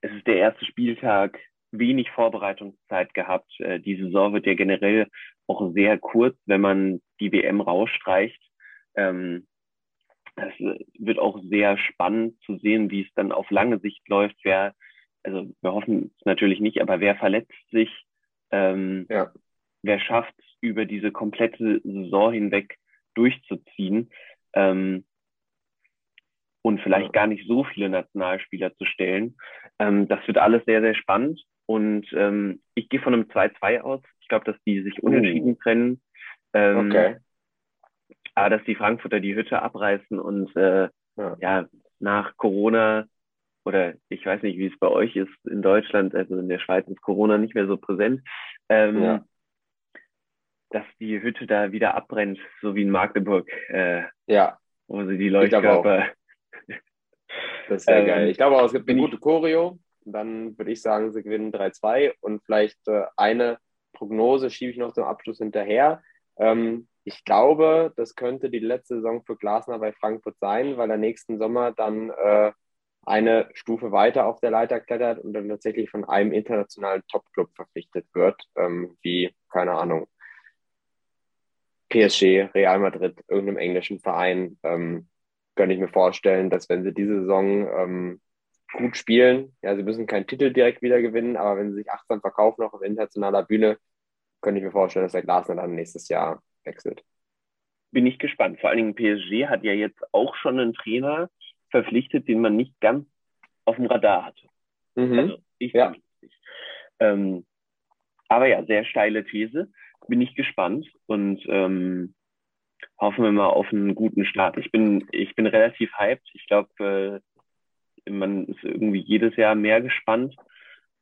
es ist der erste Spieltag, wenig Vorbereitungszeit gehabt. Äh, die Saison wird ja generell auch sehr kurz, wenn man die WM rausstreicht. Ähm, es wird auch sehr spannend zu sehen, wie es dann auf lange Sicht läuft. Wer, also wir hoffen es natürlich nicht, aber wer verletzt sich, ähm, ja. wer schafft über diese komplette Saison hinweg durchzuziehen ähm, und vielleicht gar nicht so viele Nationalspieler zu stellen. Ähm, das wird alles sehr, sehr spannend. Und ähm, ich gehe von einem 2-2 aus. Ich glaube, dass die sich unentschieden uh. trennen. Ähm, okay. Aber dass die Frankfurter die Hütte abreißen und äh, ja. ja, nach Corona oder ich weiß nicht, wie es bei euch ist in Deutschland, also in der Schweiz ist Corona nicht mehr so präsent, ähm, ja. dass die Hütte da wieder abbrennt, so wie in Magdeburg. Äh, ja. Wo sie die Leuchtkörper. Das ist sehr ähm, geil. Ich glaube auch, es gibt eine gute Choreo. Dann würde ich sagen, sie gewinnen 3-2 und vielleicht äh, eine Prognose schiebe ich noch zum Abschluss hinterher. Ähm, ich glaube, das könnte die letzte Saison für Glasner bei Frankfurt sein, weil er nächsten Sommer dann äh, eine Stufe weiter auf der Leiter klettert und dann tatsächlich von einem internationalen Top-Club verpflichtet wird, ähm, wie, keine Ahnung, PSG, Real Madrid, irgendeinem englischen Verein, ähm, könnte ich mir vorstellen, dass wenn sie diese Saison ähm, gut spielen, ja, sie müssen keinen Titel direkt wieder gewinnen, aber wenn sie sich achtsam verkaufen auf internationaler Bühne, könnte ich mir vorstellen, dass der Glasner dann nächstes Jahr wechselt. Bin ich gespannt. Vor allen Dingen PSG hat ja jetzt auch schon einen Trainer, verpflichtet, den man nicht ganz auf dem Radar hatte. Mhm. Also ich ja. nicht. Ähm, aber ja, sehr steile These. Bin ich gespannt und ähm, hoffen wir mal auf einen guten Start. Ich bin, ich bin relativ hyped. Ich glaube, äh, man ist irgendwie jedes Jahr mehr gespannt.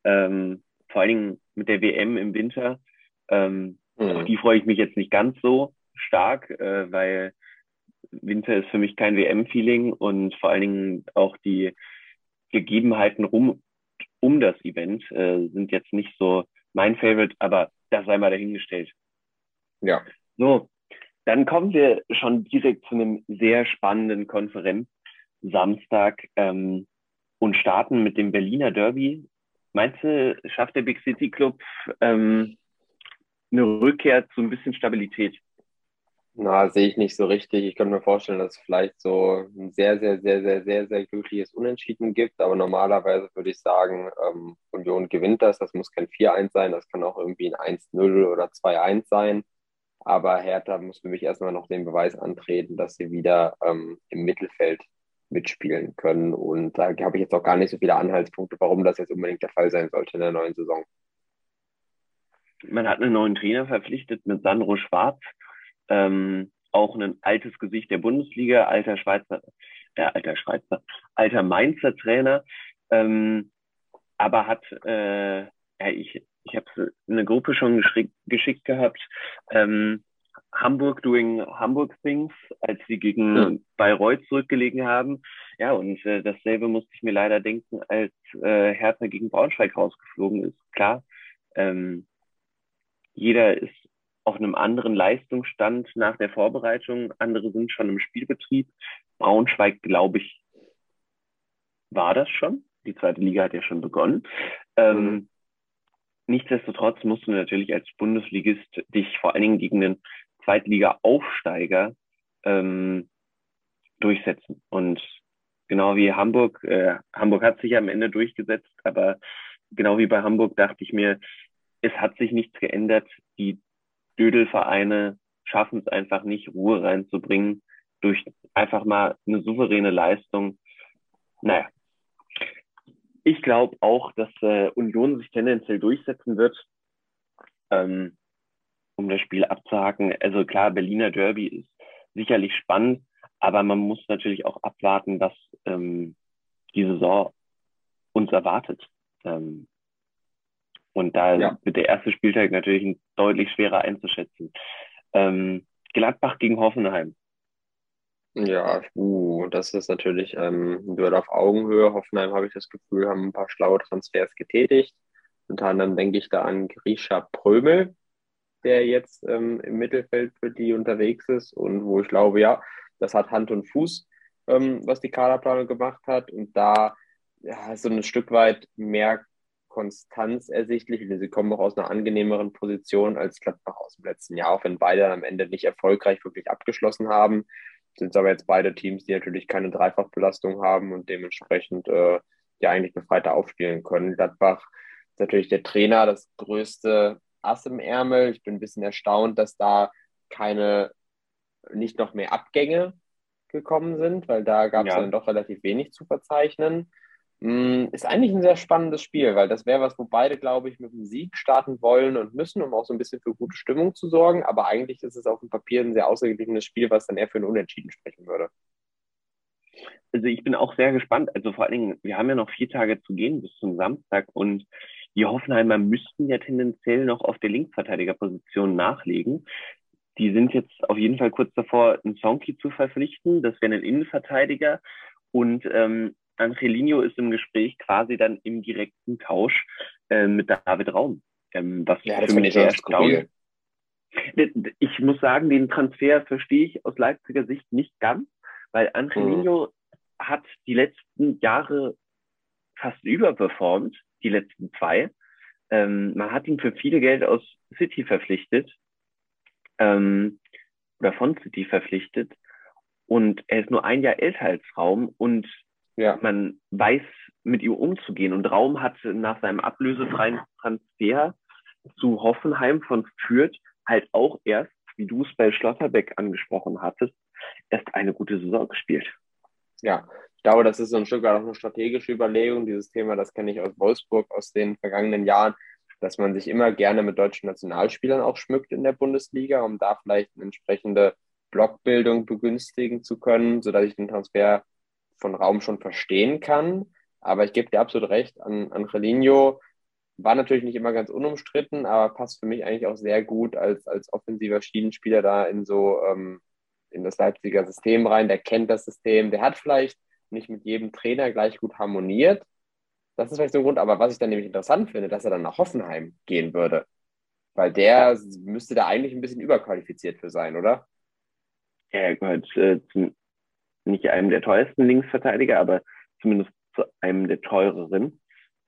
Ähm, vor allen Dingen mit der WM im Winter. Ähm, mhm. Auf die freue ich mich jetzt nicht ganz so stark, äh, weil Winter ist für mich kein WM-Feeling und vor allen Dingen auch die Gegebenheiten rum, um das Event äh, sind jetzt nicht so mein Favorite, aber das sei mal dahingestellt. Ja. So, dann kommen wir schon direkt zu einem sehr spannenden Konferenz Samstag ähm, und starten mit dem Berliner Derby. Meinst du, schafft der Big City Club ähm, eine Rückkehr zu ein bisschen Stabilität? Na, sehe ich nicht so richtig. Ich könnte mir vorstellen, dass es vielleicht so ein sehr, sehr, sehr, sehr, sehr, sehr glückliches Unentschieden gibt. Aber normalerweise würde ich sagen, ähm, Union gewinnt das. Das muss kein 4-1 sein. Das kann auch irgendwie ein 1-0 oder 2-1 sein. Aber Hertha muss für mich erstmal noch den Beweis antreten, dass sie wieder ähm, im Mittelfeld mitspielen können. Und da habe ich jetzt auch gar nicht so viele Anhaltspunkte, warum das jetzt unbedingt der Fall sein sollte in der neuen Saison. Man hat einen neuen Trainer verpflichtet mit Sandro Schwarz ähm, auch ein altes Gesicht der Bundesliga, alter Schweizer, äh, alter Schweizer, alter Mainzer Trainer, ähm, aber hat, äh, ja, ich, ich habe eine Gruppe schon geschickt gehabt, ähm, Hamburg doing Hamburg Things, als sie gegen ja. Bayreuth zurückgelegen haben. Ja, und äh, dasselbe musste ich mir leider denken, als äh, Hertha gegen Braunschweig rausgeflogen ist. Klar, ähm, jeder ist auf einem anderen Leistungsstand nach der Vorbereitung. Andere sind schon im Spielbetrieb. Braunschweig, glaube ich, war das schon. Die zweite Liga hat ja schon begonnen. Ähm, mhm. Nichtsdestotrotz musst du natürlich als Bundesligist dich vor allen Dingen gegen den Zweitliga-Aufsteiger ähm, durchsetzen. Und genau wie Hamburg, äh, Hamburg hat sich am Ende durchgesetzt, aber genau wie bei Hamburg dachte ich mir, es hat sich nichts geändert. Die Dödelvereine schaffen es einfach nicht, Ruhe reinzubringen durch einfach mal eine souveräne Leistung. Naja, ich glaube auch, dass äh, Union sich tendenziell durchsetzen wird, ähm, um das Spiel abzuhaken. Also klar, Berliner Derby ist sicherlich spannend, aber man muss natürlich auch abwarten, was ähm, die Saison uns erwartet. Ähm, und da ja. wird der erste Spieltag natürlich deutlich schwerer einzuschätzen. Ähm, Gladbach gegen Hoffenheim. Ja, uh, das ist natürlich ähm, ein auf Augenhöhe. Hoffenheim, habe ich das Gefühl, haben ein paar schlaue Transfers getätigt. Unter anderem denke ich da an Grisha Prömel, der jetzt ähm, im Mittelfeld für die unterwegs ist und wo ich glaube, ja, das hat Hand und Fuß, ähm, was die Kaderplanung gemacht hat. Und da ja, so ein Stück weit mehr Konstanz ersichtlich. Sie kommen auch aus einer angenehmeren Position als Gladbach aus dem letzten Jahr, auch wenn beide am Ende nicht erfolgreich wirklich abgeschlossen haben. Sind es aber jetzt beide Teams, die natürlich keine Dreifachbelastung haben und dementsprechend äh, ja eigentlich befreiter aufspielen können. Gladbach ist natürlich der Trainer, das größte Ass im Ärmel. Ich bin ein bisschen erstaunt, dass da keine, nicht noch mehr Abgänge gekommen sind, weil da gab es ja. dann doch relativ wenig zu verzeichnen. Mm, ist eigentlich ein sehr spannendes Spiel, weil das wäre was, wo beide, glaube ich, mit einem Sieg starten wollen und müssen, um auch so ein bisschen für gute Stimmung zu sorgen. Aber eigentlich ist es auf dem Papier ein sehr ausgeglichenes Spiel, was dann eher für ein Unentschieden sprechen würde. Also ich bin auch sehr gespannt. Also vor allen Dingen, wir haben ja noch vier Tage zu gehen bis zum Samstag und die Hoffenheimer müssten ja tendenziell noch auf der Linksverteidigerposition nachlegen. Die sind jetzt auf jeden Fall kurz davor, einen Sonki zu verpflichten. Das wäre ein Innenverteidiger. Und ähm, Angelino ist im Gespräch quasi dann im direkten Tausch äh, mit David Raum. Ähm, was ja, für mich sehr erstaunlich Ich muss sagen, den Transfer verstehe ich aus Leipziger Sicht nicht ganz, weil Angelino mhm. hat die letzten Jahre fast überperformt, die letzten zwei. Ähm, man hat ihn für viele Geld aus City verpflichtet ähm, oder von City verpflichtet und er ist nur ein Jahr älter als Raum und ja. Man weiß, mit ihm umzugehen. Und Raum hat nach seinem ablösefreien Transfer zu Hoffenheim von Fürth halt auch erst, wie du es bei Schlotterbeck angesprochen hattest, erst eine gute Saison gespielt. Ja, ich glaube, das ist so ein Stück weit auch eine strategische Überlegung. Dieses Thema, das kenne ich aus Wolfsburg aus den vergangenen Jahren, dass man sich immer gerne mit deutschen Nationalspielern auch schmückt in der Bundesliga, um da vielleicht eine entsprechende Blockbildung begünstigen zu können, sodass ich den Transfer von Raum schon verstehen kann. Aber ich gebe dir absolut recht, an Angelino war natürlich nicht immer ganz unumstritten, aber passt für mich eigentlich auch sehr gut als, als offensiver Schienenspieler da in so ähm, in das Leipziger System rein. Der kennt das System, der hat vielleicht nicht mit jedem Trainer gleich gut harmoniert. Das ist vielleicht so ein Grund, aber was ich dann nämlich interessant finde, dass er dann nach Hoffenheim gehen würde. Weil der müsste da eigentlich ein bisschen überqualifiziert für sein, oder? Ja, gehört äh, nicht einem der teuersten Linksverteidiger, aber zumindest zu einem der teureren.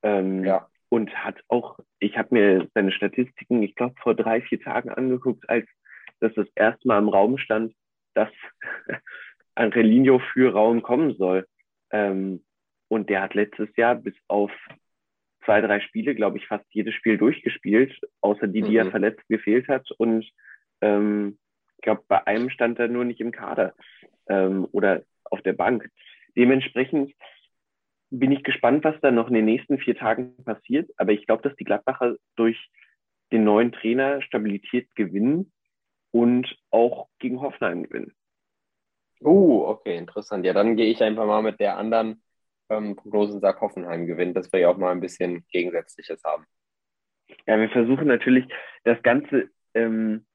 Ähm, ja. Und hat auch, ich habe mir seine Statistiken, ich glaube, vor drei, vier Tagen angeguckt, als das das erste Mal im Raum stand, dass Angelino für Raum kommen soll. Ähm, und der hat letztes Jahr bis auf zwei, drei Spiele, glaube ich, fast jedes Spiel durchgespielt, außer die, die mhm. er verletzt gefehlt hat. Und ähm, ich glaube, bei einem stand er nur nicht im Kader ähm, oder auf der Bank. Dementsprechend bin ich gespannt, was da noch in den nächsten vier Tagen passiert. Aber ich glaube, dass die Gladbacher durch den neuen Trainer Stabilität gewinnen und auch gegen Hoffenheim gewinnen. Oh, okay, interessant. Ja, dann gehe ich einfach mal mit der anderen ähm, Prognose und sage, Hoffenheim gewinnt, dass wir ja auch mal ein bisschen Gegensätzliches haben. Ja, wir versuchen natürlich das Ganze ähm,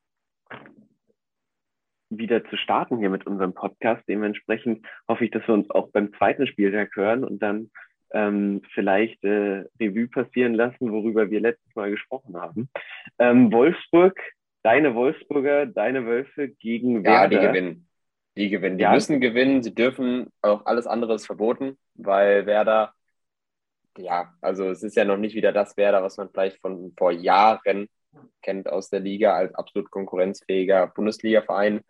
wieder zu starten hier mit unserem Podcast. Dementsprechend hoffe ich, dass wir uns auch beim zweiten Spieltag hören und dann ähm, vielleicht äh, Revue passieren lassen, worüber wir letztes Mal gesprochen haben. Ähm, Wolfsburg, deine Wolfsburger, deine Wölfe gegen Werder. Ja, die gewinnen. Die gewinnen. Die ja. müssen gewinnen. Sie dürfen auch alles andere ist verboten, weil Werder, ja, also es ist ja noch nicht wieder das Werder, was man vielleicht von vor Jahren kennt aus der Liga als absolut konkurrenzfähiger Bundesliga-Verein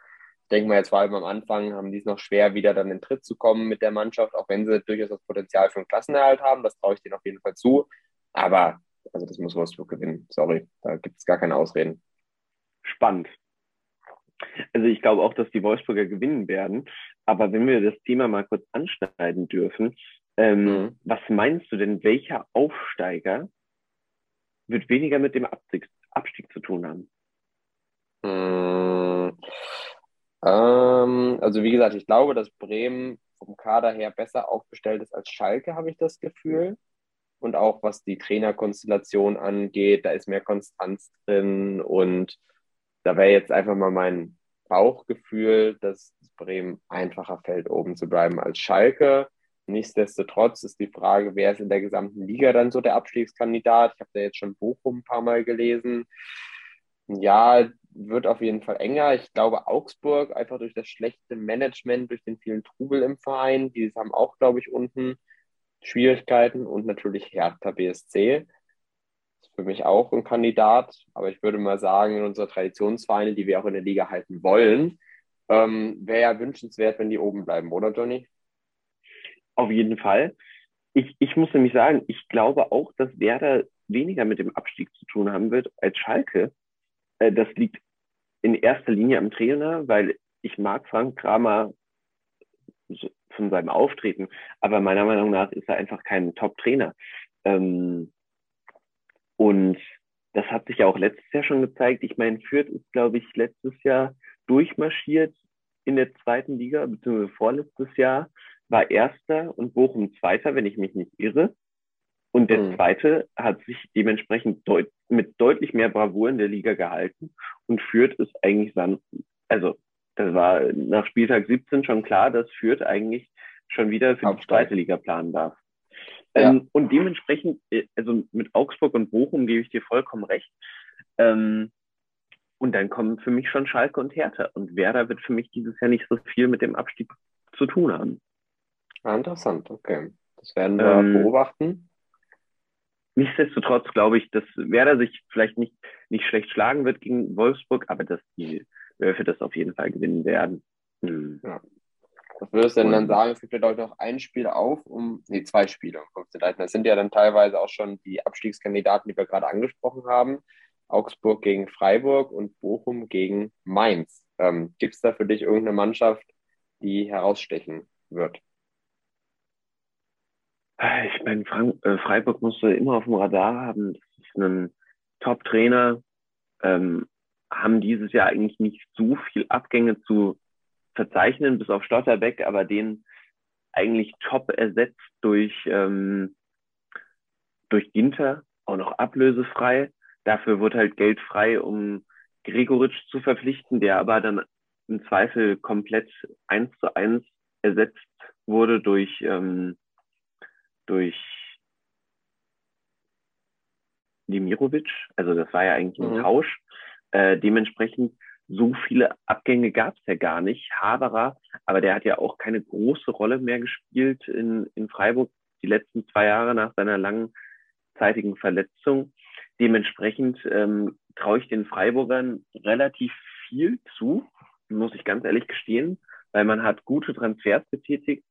denke mal, jetzt vor allem am Anfang haben die es noch schwer, wieder dann in Tritt zu kommen mit der Mannschaft, auch wenn sie durchaus das Potenzial für einen Klassenerhalt haben. Das traue ich denen auf jeden Fall zu. Aber also das muss Wolfsburg gewinnen. Sorry, da gibt es gar keine Ausreden. Spannend. Also ich glaube auch, dass die Wolfsburger gewinnen werden. Aber wenn wir das Thema mal kurz anschneiden dürfen, ähm, mhm. was meinst du denn, welcher Aufsteiger wird weniger mit dem Abstieg, Abstieg zu tun haben? Mhm. Ähm, also wie gesagt, ich glaube, dass Bremen vom Kader her besser aufgestellt ist als Schalke, habe ich das Gefühl. Und auch was die Trainerkonstellation angeht, da ist mehr Konstanz drin. Und da wäre jetzt einfach mal mein Bauchgefühl, dass Bremen einfacher fällt, oben zu bleiben als Schalke. Nichtsdestotrotz ist die Frage, wer ist in der gesamten Liga dann so der Abstiegskandidat? Ich habe da jetzt schon Bochum ein paar Mal gelesen. Ja, wird auf jeden Fall enger. Ich glaube, Augsburg, einfach durch das schlechte Management, durch den vielen Trubel im Verein, die haben auch, glaube ich, unten Schwierigkeiten und natürlich Hertha BSC. Ist für mich auch ein Kandidat, aber ich würde mal sagen, in unserer Traditionsvereine, die wir auch in der Liga halten wollen, ähm, wäre ja wünschenswert, wenn die oben bleiben, oder Johnny? Auf jeden Fall. Ich, ich muss nämlich sagen, ich glaube auch, dass Werder weniger mit dem Abstieg zu tun haben wird als Schalke. Äh, das liegt in erster Linie am Trainer, weil ich mag Frank Kramer von seinem Auftreten, aber meiner Meinung nach ist er einfach kein Top-Trainer. Ähm, und das hat sich ja auch letztes Jahr schon gezeigt. Ich meine, Fürth ist, glaube ich, letztes Jahr durchmarschiert in der zweiten Liga, beziehungsweise vorletztes Jahr war Erster und Bochum Zweiter, wenn ich mich nicht irre. Und der mhm. zweite hat sich dementsprechend deut mit deutlich mehr Bravour in der Liga gehalten und Fürth ist eigentlich dann, also das war nach Spieltag 17 schon klar, dass Fürth eigentlich schon wieder für die zweite Liga planen darf. Ja. Ähm, und dementsprechend, äh, also mit Augsburg und Bochum gebe ich dir vollkommen recht. Ähm, und dann kommen für mich schon Schalke und Hertha. Und Werder wird für mich dieses Jahr nicht so viel mit dem Abstieg zu tun haben. Ah, interessant, okay. Das werden wir ähm, beobachten. Nichtsdestotrotz glaube ich, dass Werder sich vielleicht nicht, nicht schlecht schlagen wird gegen Wolfsburg, aber dass die Wölfe das auf jeden Fall gewinnen werden. Hm. Ja. Was würdest du denn dann sagen? Es gibt ja, glaube ich, noch ein Spiel auf, um, nee, zwei Spiele um 15 Das sind ja dann teilweise auch schon die Abstiegskandidaten, die wir gerade angesprochen haben. Augsburg gegen Freiburg und Bochum gegen Mainz. Ähm, gibt es da für dich irgendeine Mannschaft, die herausstechen wird? Ich meine, äh, Freiburg musst du immer auf dem Radar haben. Das ist ein Top-Trainer. Ähm, haben dieses Jahr eigentlich nicht so viel Abgänge zu verzeichnen, bis auf Stotterbeck, aber den eigentlich top ersetzt durch, ähm, durch Ginter, auch noch ablösefrei. Dafür wird halt Geld frei, um Gregoritsch zu verpflichten, der aber dann im Zweifel komplett eins zu eins ersetzt wurde durch, ähm, durch Demirovic. Also das war ja eigentlich ein mhm. Tausch. Äh, dementsprechend so viele Abgänge gab es ja gar nicht. Haberer, aber der hat ja auch keine große Rolle mehr gespielt in, in Freiburg die letzten zwei Jahre nach seiner langzeitigen Verletzung. Dementsprechend ähm, traue ich den Freiburgern relativ viel zu, muss ich ganz ehrlich gestehen, weil man hat gute Transfers getätigt.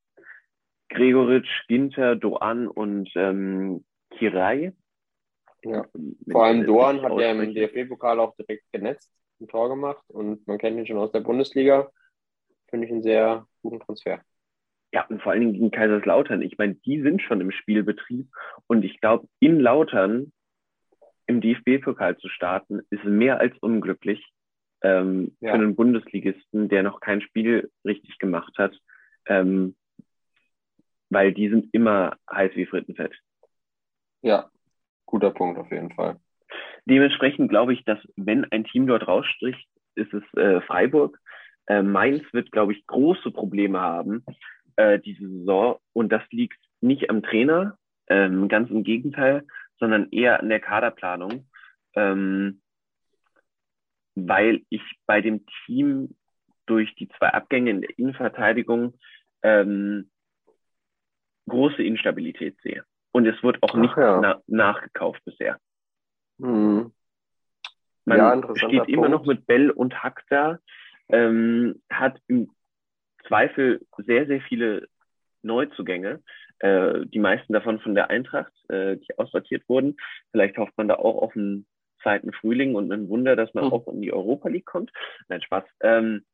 Gregoritsch, Ginter, Doan und ähm, Kirai. Ja. Vor allem Doan hat ja im DFB-Pokal auch direkt genetzt, ein Tor gemacht und man kennt ihn schon aus der Bundesliga. Finde ich einen sehr guten Transfer. Ja, und vor allen Dingen gegen Kaiserslautern. Ich meine, die sind schon im Spielbetrieb und ich glaube, in Lautern im DFB-Pokal zu starten, ist mehr als unglücklich ähm, ja. für einen Bundesligisten, der noch kein Spiel richtig gemacht hat, ähm, weil die sind immer heiß wie Frittenfett. Ja, guter Punkt auf jeden Fall. Dementsprechend glaube ich, dass wenn ein Team dort rausstricht, ist es äh, Freiburg. Äh, Mainz wird, glaube ich, große Probleme haben äh, diese Saison und das liegt nicht am Trainer, ähm, ganz im Gegenteil, sondern eher an der Kaderplanung, ähm, weil ich bei dem Team durch die zwei Abgänge in der Innenverteidigung ähm, große Instabilität sehe. Und es wird auch nicht ja. na nachgekauft bisher. Mhm. Man ja, steht immer noch mit Bell und Hack da, ähm, hat im Zweifel sehr, sehr viele Neuzugänge, äh, die meisten davon von der Eintracht, äh, die aussortiert wurden. Vielleicht hofft man da auch auf einen zweiten Frühling und ein Wunder, dass man mhm. auch in die Europa League kommt. Nein, Spaß. Ähm,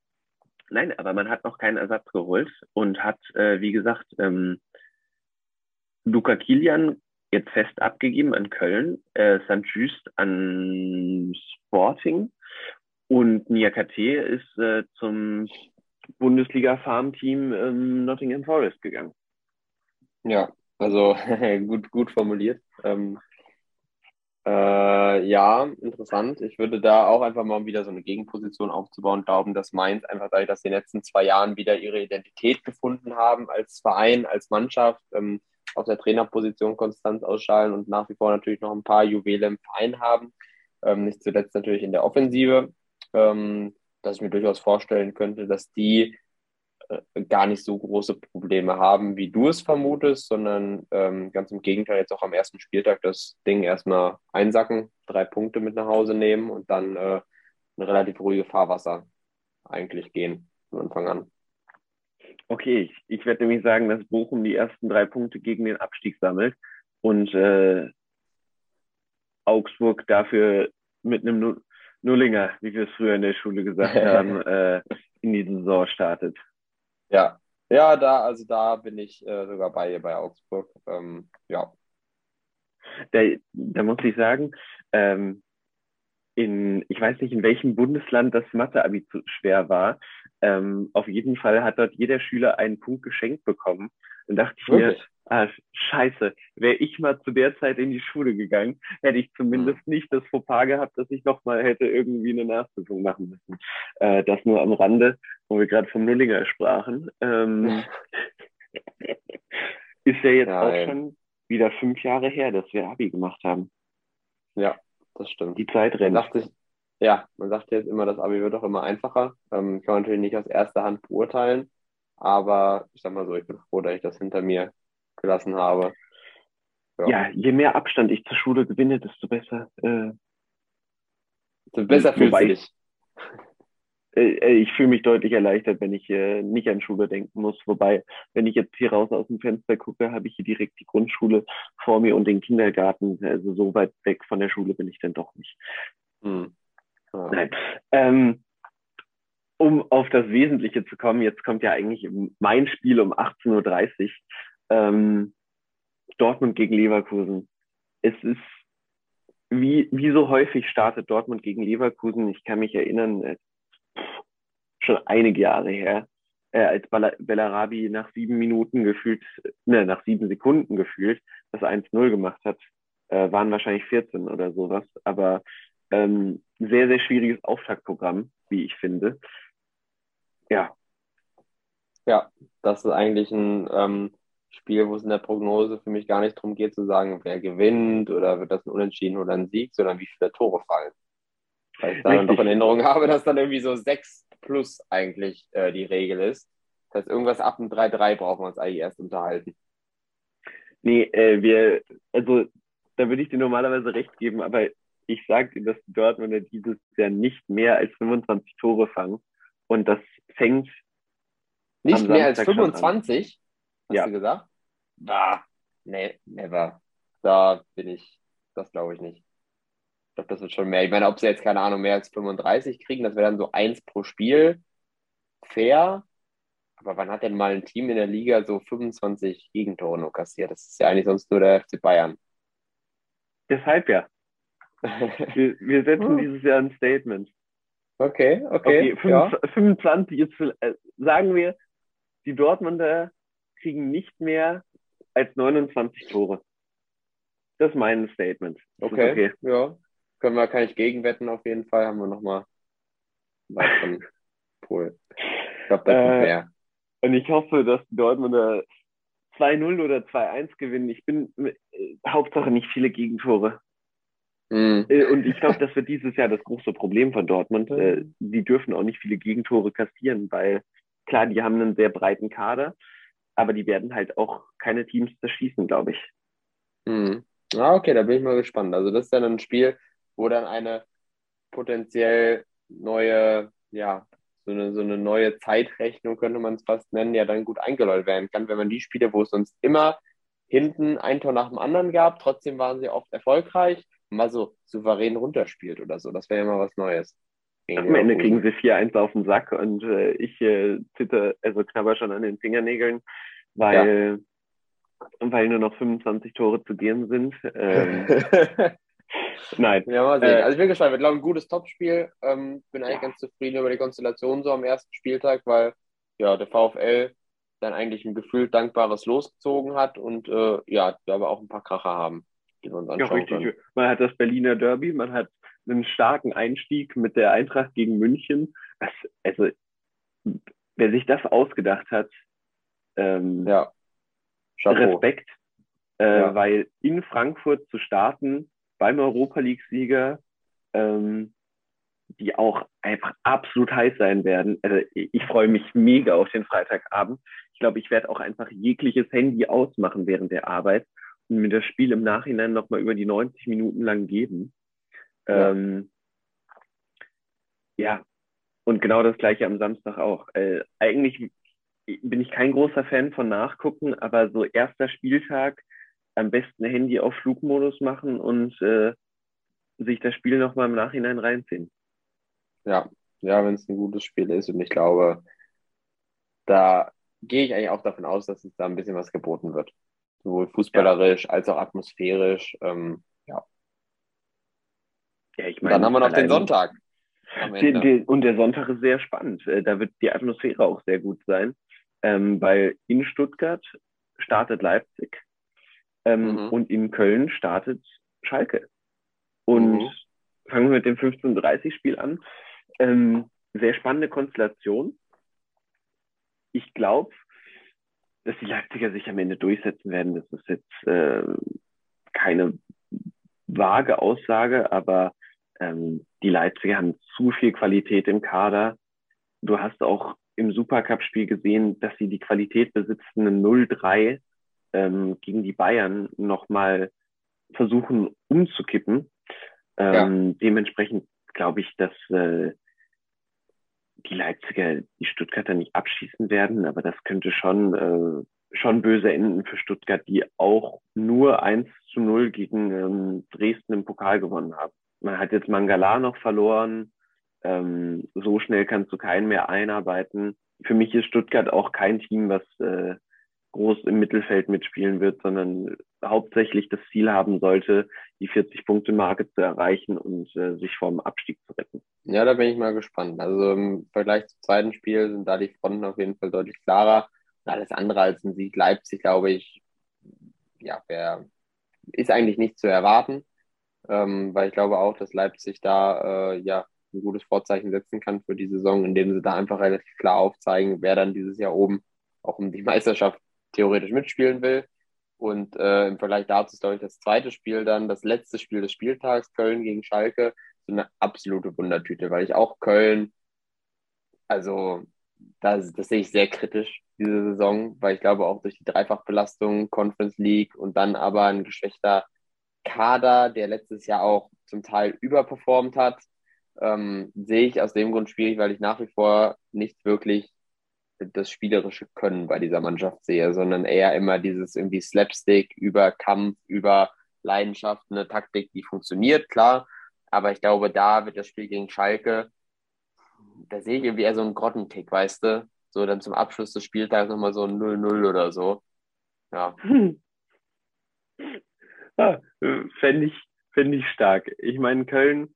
nein, aber man hat noch keinen Ersatz geholt und hat, äh, wie gesagt, ähm, Luca Kilian jetzt fest abgegeben an Köln, äh, St. Just an Sporting und Niakate ist äh, zum Bundesliga-Farmteam ähm, Nottingham Forest gegangen. Ja, also gut, gut formuliert. Ähm, Äh, ja, interessant. Ich würde da auch einfach mal wieder so eine Gegenposition aufzubauen, glauben, dass Mainz einfach dadurch, dass sie in den letzten zwei Jahren wieder ihre Identität gefunden haben als Verein, als Mannschaft, ähm, auf der Trainerposition Konstanz ausschalten und nach wie vor natürlich noch ein paar Juwele im Verein haben. Ähm, nicht zuletzt natürlich in der Offensive, ähm, dass ich mir durchaus vorstellen könnte, dass die äh, gar nicht so große Probleme haben, wie du es vermutest, sondern ähm, ganz im Gegenteil jetzt auch am ersten Spieltag das Ding erstmal einsacken, drei Punkte mit nach Hause nehmen und dann äh, ein relativ ruhige Fahrwasser eigentlich gehen von Anfang an. Okay, ich, ich werde nämlich sagen, dass Bochum die ersten drei Punkte gegen den Abstieg sammelt und äh, Augsburg dafür mit einem Nullinger, wie wir es früher in der Schule gesagt haben, äh, in die Saison startet. Ja, ja, da, also da bin ich äh, sogar bei bei Augsburg. Ähm, ja. Da, da muss ich sagen, ähm, in, ich weiß nicht, in welchem Bundesland das Mathe-Abi schwer war. Ähm, auf jeden Fall hat dort jeder Schüler einen Punkt geschenkt bekommen. Und dachte ich mir, ah, scheiße, wäre ich mal zu der Zeit in die Schule gegangen, hätte ich zumindest mhm. nicht das Fauxpas gehabt, dass ich nochmal hätte irgendwie eine Nachprüfung machen müssen. Äh, das nur am Rande, wo wir gerade vom Nullinger sprachen. Ähm, ist ja jetzt Nein. auch schon wieder fünf Jahre her, dass wir Abi gemacht haben. Ja, das stimmt. Die Zeit rennt. Dachte ich, ja, man sagt jetzt immer, das Abi wird auch immer einfacher. Ähm, kann man natürlich nicht aus erster Hand beurteilen, aber ich sag mal so, ich bin froh, dass ich das hinter mir gelassen habe. Ja, ja je mehr Abstand ich zur Schule gewinne, desto besser. Äh, desto besser fühlst du dich. Äh, äh, ich fühle mich deutlich erleichtert, wenn ich äh, nicht an Schule denken muss. Wobei, wenn ich jetzt hier raus aus dem Fenster gucke, habe ich hier direkt die Grundschule vor mir und den Kindergarten. Also so weit weg von der Schule bin ich dann doch nicht. Hm. Ja. Nein. Ähm, um auf das Wesentliche zu kommen, jetzt kommt ja eigentlich mein Spiel um 18.30 Uhr. Ähm, Dortmund gegen Leverkusen. Es ist wie, wie so häufig startet Dortmund gegen Leverkusen. Ich kann mich erinnern, schon einige Jahre her, äh, als Bellarabi nach sieben Minuten gefühlt, ne, nach sieben Sekunden gefühlt, das 1-0 gemacht hat, äh, waren wahrscheinlich 14 oder sowas. Aber ähm, sehr, sehr schwieriges Auftaktprogramm, wie ich finde. Ja. Ja, das ist eigentlich ein ähm, Spiel, wo es in der Prognose für mich gar nicht darum geht zu sagen, wer gewinnt oder wird das ein Unentschieden oder ein Sieg, sondern wie viele Tore fallen. Weil ich dann noch in Erinnerung habe, dass dann irgendwie so 6 plus eigentlich äh, die Regel ist. Das heißt, irgendwas ab dem 3-3 brauchen wir uns eigentlich erst unterhalten. Nee, äh, wir, also da würde ich dir normalerweise recht geben, aber ich sage dir, dass die Dortmunder dieses Jahr nicht mehr als 25 Tore fangen. Und das fängt. Nicht mehr als 25? Hast ja. du gesagt? Da, nee, never. Da bin ich, das glaube ich nicht glaube, das wird schon mehr. Ich meine, ob sie jetzt, keine Ahnung, mehr als 35 kriegen, das wäre dann so eins pro Spiel. Fair. Aber wann hat denn mal ein Team in der Liga so 25 Gegentore nur kassiert? Das ist ja eigentlich sonst nur der FC Bayern. Deshalb ja. wir, wir setzen hm. dieses Jahr ein Statement. Okay, okay. okay 25, ja. 25 ist, äh, sagen wir, die Dortmunder kriegen nicht mehr als 29 Tore. Das ist mein Statement. Okay, okay, ja. Können wir, kann ich gegenwetten auf jeden Fall. Haben wir nochmal weiteren Pool. Ich glaube, das äh, ist mehr. Und ich hoffe, dass die Dortmunder 2-0 oder 2-1 gewinnen. Ich bin äh, Hauptsache nicht viele Gegentore. Mm. Äh, und ich glaube, das wird dieses Jahr das große Problem von Dortmund. Äh, die dürfen auch nicht viele Gegentore kassieren, weil klar, die haben einen sehr breiten Kader, aber die werden halt auch keine Teams zerschießen, glaube ich. Mm. Ah, okay, da bin ich mal gespannt. Also das ist dann ein Spiel, wo dann eine potenziell neue, ja, so eine, so eine neue Zeitrechnung, könnte man es fast nennen, ja dann gut eingeläutet werden kann, wenn man die Spiele, wo es sonst immer hinten ein Tor nach dem anderen gab, trotzdem waren sie oft erfolgreich, mal so souverän runterspielt oder so. Das wäre ja mal was Neues. Am Ende kriegen sie 4-1 auf den Sack und äh, ich äh, zitter, also knabber schon an den Fingernägeln, weil, ja. weil nur noch 25 Tore zu gehen sind. Ähm, Nein. Ja, mal sehen. Äh, also ich bin gespannt. Wir glauben, ein gutes Topspiel. Ähm, bin eigentlich ja. ganz zufrieden über die Konstellation so am ersten Spieltag, weil ja, der VfL dann eigentlich ein gefühlt dankbares losgezogen hat und äh, ja, wir aber auch ein paar Kracher haben. die wir uns anschauen ja, richtig. Können. Man hat das Berliner Derby, man hat einen starken Einstieg mit der Eintracht gegen München. Das, also, wer sich das ausgedacht hat, ähm, ja. Respekt, äh, ja. weil in Frankfurt zu starten beim Europa League-Sieger, ähm, die auch einfach absolut heiß sein werden. Also ich, ich freue mich mega auf den Freitagabend. Ich glaube, ich werde auch einfach jegliches Handy ausmachen während der Arbeit und mir das Spiel im Nachhinein nochmal über die 90 Minuten lang geben. Ja. Ähm, ja, und genau das gleiche am Samstag auch. Äh, eigentlich bin ich kein großer Fan von Nachgucken, aber so erster Spieltag am besten Handy auf Flugmodus machen und äh, sich das Spiel nochmal im Nachhinein reinziehen. Ja, ja, wenn es ein gutes Spiel ist und ich glaube, da gehe ich eigentlich auch davon aus, dass es da ein bisschen was geboten wird. Sowohl fußballerisch ja. als auch atmosphärisch. Ähm, ja. ja ich meine, dann haben wir noch den Sonntag. Den, den, und der Sonntag ist sehr spannend. Äh, da wird die Atmosphäre auch sehr gut sein, ähm, weil in Stuttgart startet Leipzig ähm, mhm. und in Köln startet Schalke. Und mhm. fangen wir mit dem 15.30-Spiel an. Ähm, sehr spannende Konstellation. Ich glaube, dass die Leipziger sich am Ende durchsetzen werden. Das ist jetzt äh, keine vage Aussage, aber ähm, die Leipziger haben zu viel Qualität im Kader. Du hast auch im Supercup-Spiel gesehen, dass sie die Qualität besitzen, eine 0-3 ähm, gegen die Bayern nochmal versuchen umzukippen. Ähm, ja. Dementsprechend glaube ich, dass äh, die Leipziger die Stuttgarter nicht abschießen werden, aber das könnte schon, äh, schon böse enden für Stuttgart, die auch nur 1 zu 0 gegen ähm, Dresden im Pokal gewonnen haben. Man hat jetzt Mangala noch verloren. Ähm, so schnell kannst du keinen mehr einarbeiten. Für mich ist Stuttgart auch kein Team, was äh, groß im Mittelfeld mitspielen wird, sondern hauptsächlich das Ziel haben sollte, die 40-Punkte-Marke zu erreichen und äh, sich vom Abstieg zu retten. Ja, da bin ich mal gespannt. Also im Vergleich zum zweiten Spiel sind da die Fronten auf jeden Fall deutlich klarer. alles andere als ein Sieg Leipzig, glaube ich, ja, wär, ist eigentlich nicht zu erwarten, ähm, weil ich glaube auch, dass Leipzig da äh, ja ein gutes Vorzeichen setzen kann für die Saison, indem sie da einfach relativ klar aufzeigen, wer dann dieses Jahr oben auch um die Meisterschaft theoretisch mitspielen will. Und äh, im Vergleich dazu ist, glaube ich, das zweite Spiel dann, das letzte Spiel des Spieltags, Köln gegen Schalke, so eine absolute Wundertüte, weil ich auch Köln, also das, das sehe ich sehr kritisch, diese Saison, weil ich glaube auch durch die Dreifachbelastung, Conference League und dann aber ein geschwächter Kader, der letztes Jahr auch zum Teil überperformt hat, ähm, sehe ich aus dem Grund schwierig, weil ich nach wie vor nicht wirklich das spielerische Können bei dieser Mannschaft sehe, sondern eher immer dieses irgendwie Slapstick über Kampf, über Leidenschaft, eine Taktik, die funktioniert, klar. Aber ich glaube, da wird das Spiel gegen Schalke, da sehe ich irgendwie eher so einen Grottentick, weißt du? So dann zum Abschluss des Spieltags nochmal so ein 0-0 oder so. Ja. Hm. Ah, Fände ich, fänd ich stark. Ich meine, Köln,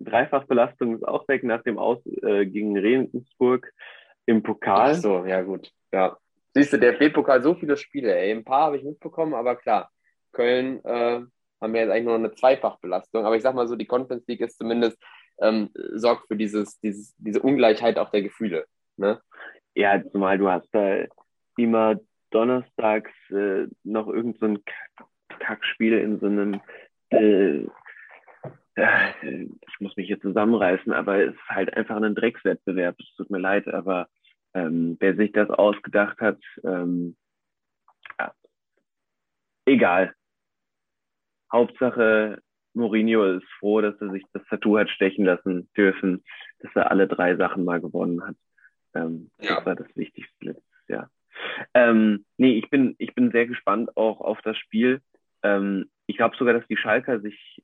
Dreifachbelastung ist auch weg nach dem Aus äh, gegen Regensburg im Pokal. Ach so, ja gut. Ja. Siehst du, der DFB-Pokal so viele Spiele, ey. Ein paar habe ich mitbekommen, aber klar, Köln äh, haben wir jetzt eigentlich nur eine Zweifachbelastung. Aber ich sag mal so, die Conference League ist zumindest, ähm, sorgt für dieses, dieses, diese Ungleichheit auch der Gefühle. Ne? Ja, zumal du hast da immer donnerstags äh, noch irgendein so Kackspiel in so einem äh, ich muss mich hier zusammenreißen, aber es ist halt einfach ein Dreckswettbewerb. Es tut mir leid, aber ähm, wer sich das ausgedacht hat, ähm, ja, egal. Hauptsache, Mourinho ist froh, dass er sich das Tattoo hat stechen lassen dürfen, dass er alle drei Sachen mal gewonnen hat. Ähm, ja. Das war das Wichtigste letztes Jahr. Ähm, nee, ich bin, ich bin sehr gespannt auch auf das Spiel. Ähm, ich glaube sogar, dass die Schalker sich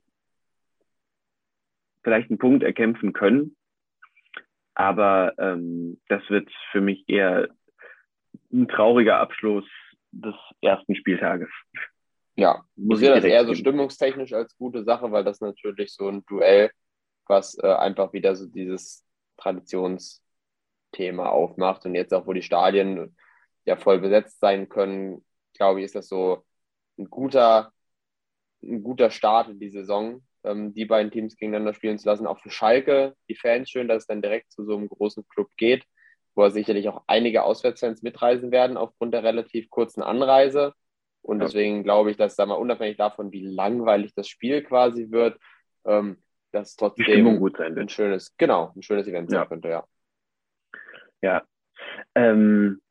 vielleicht einen Punkt erkämpfen können. Aber ähm, das wird für mich eher ein trauriger Abschluss des ersten Spieltages. Ja, muss ich sehe das eher so stimmungstechnisch als gute Sache, weil das natürlich so ein Duell, was äh, einfach wieder so dieses Traditionsthema aufmacht. Und jetzt auch, wo die Stadien ja voll besetzt sein können, glaube ich, ist das so ein guter ein guter Start in die Saison, ähm, die beiden Teams gegeneinander spielen zu lassen. Auch für Schalke, die Fans schön, dass es dann direkt zu so einem großen Club geht, wo sicherlich auch einige Auswärtsfans mitreisen werden aufgrund der relativ kurzen Anreise. Und deswegen glaube ich, dass, sag mal, unabhängig davon, wie langweilig das Spiel quasi wird, ähm, dass trotzdem gut sein wird. ein schönes, genau, ein schönes Event sein Ja. könnte, ja. Ja. Ähm,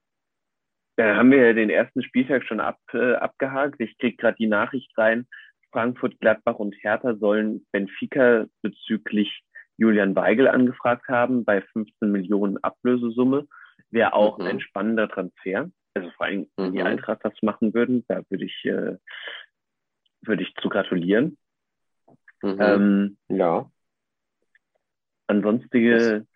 da haben wir ja den ersten Spieltag schon ab, äh, abgehakt. Ich kriege gerade die Nachricht rein. Frankfurt, Gladbach und Hertha sollen Benfica bezüglich Julian Weigel angefragt haben bei 15 Millionen Ablösesumme. Wäre auch Mhm. ein spannender Transfer. Also vor allem, wenn die Mhm. Eintracht das machen würden, da würde ich, äh, würde ich zu gratulieren. Mhm. Ähm, ja. Ansonstige,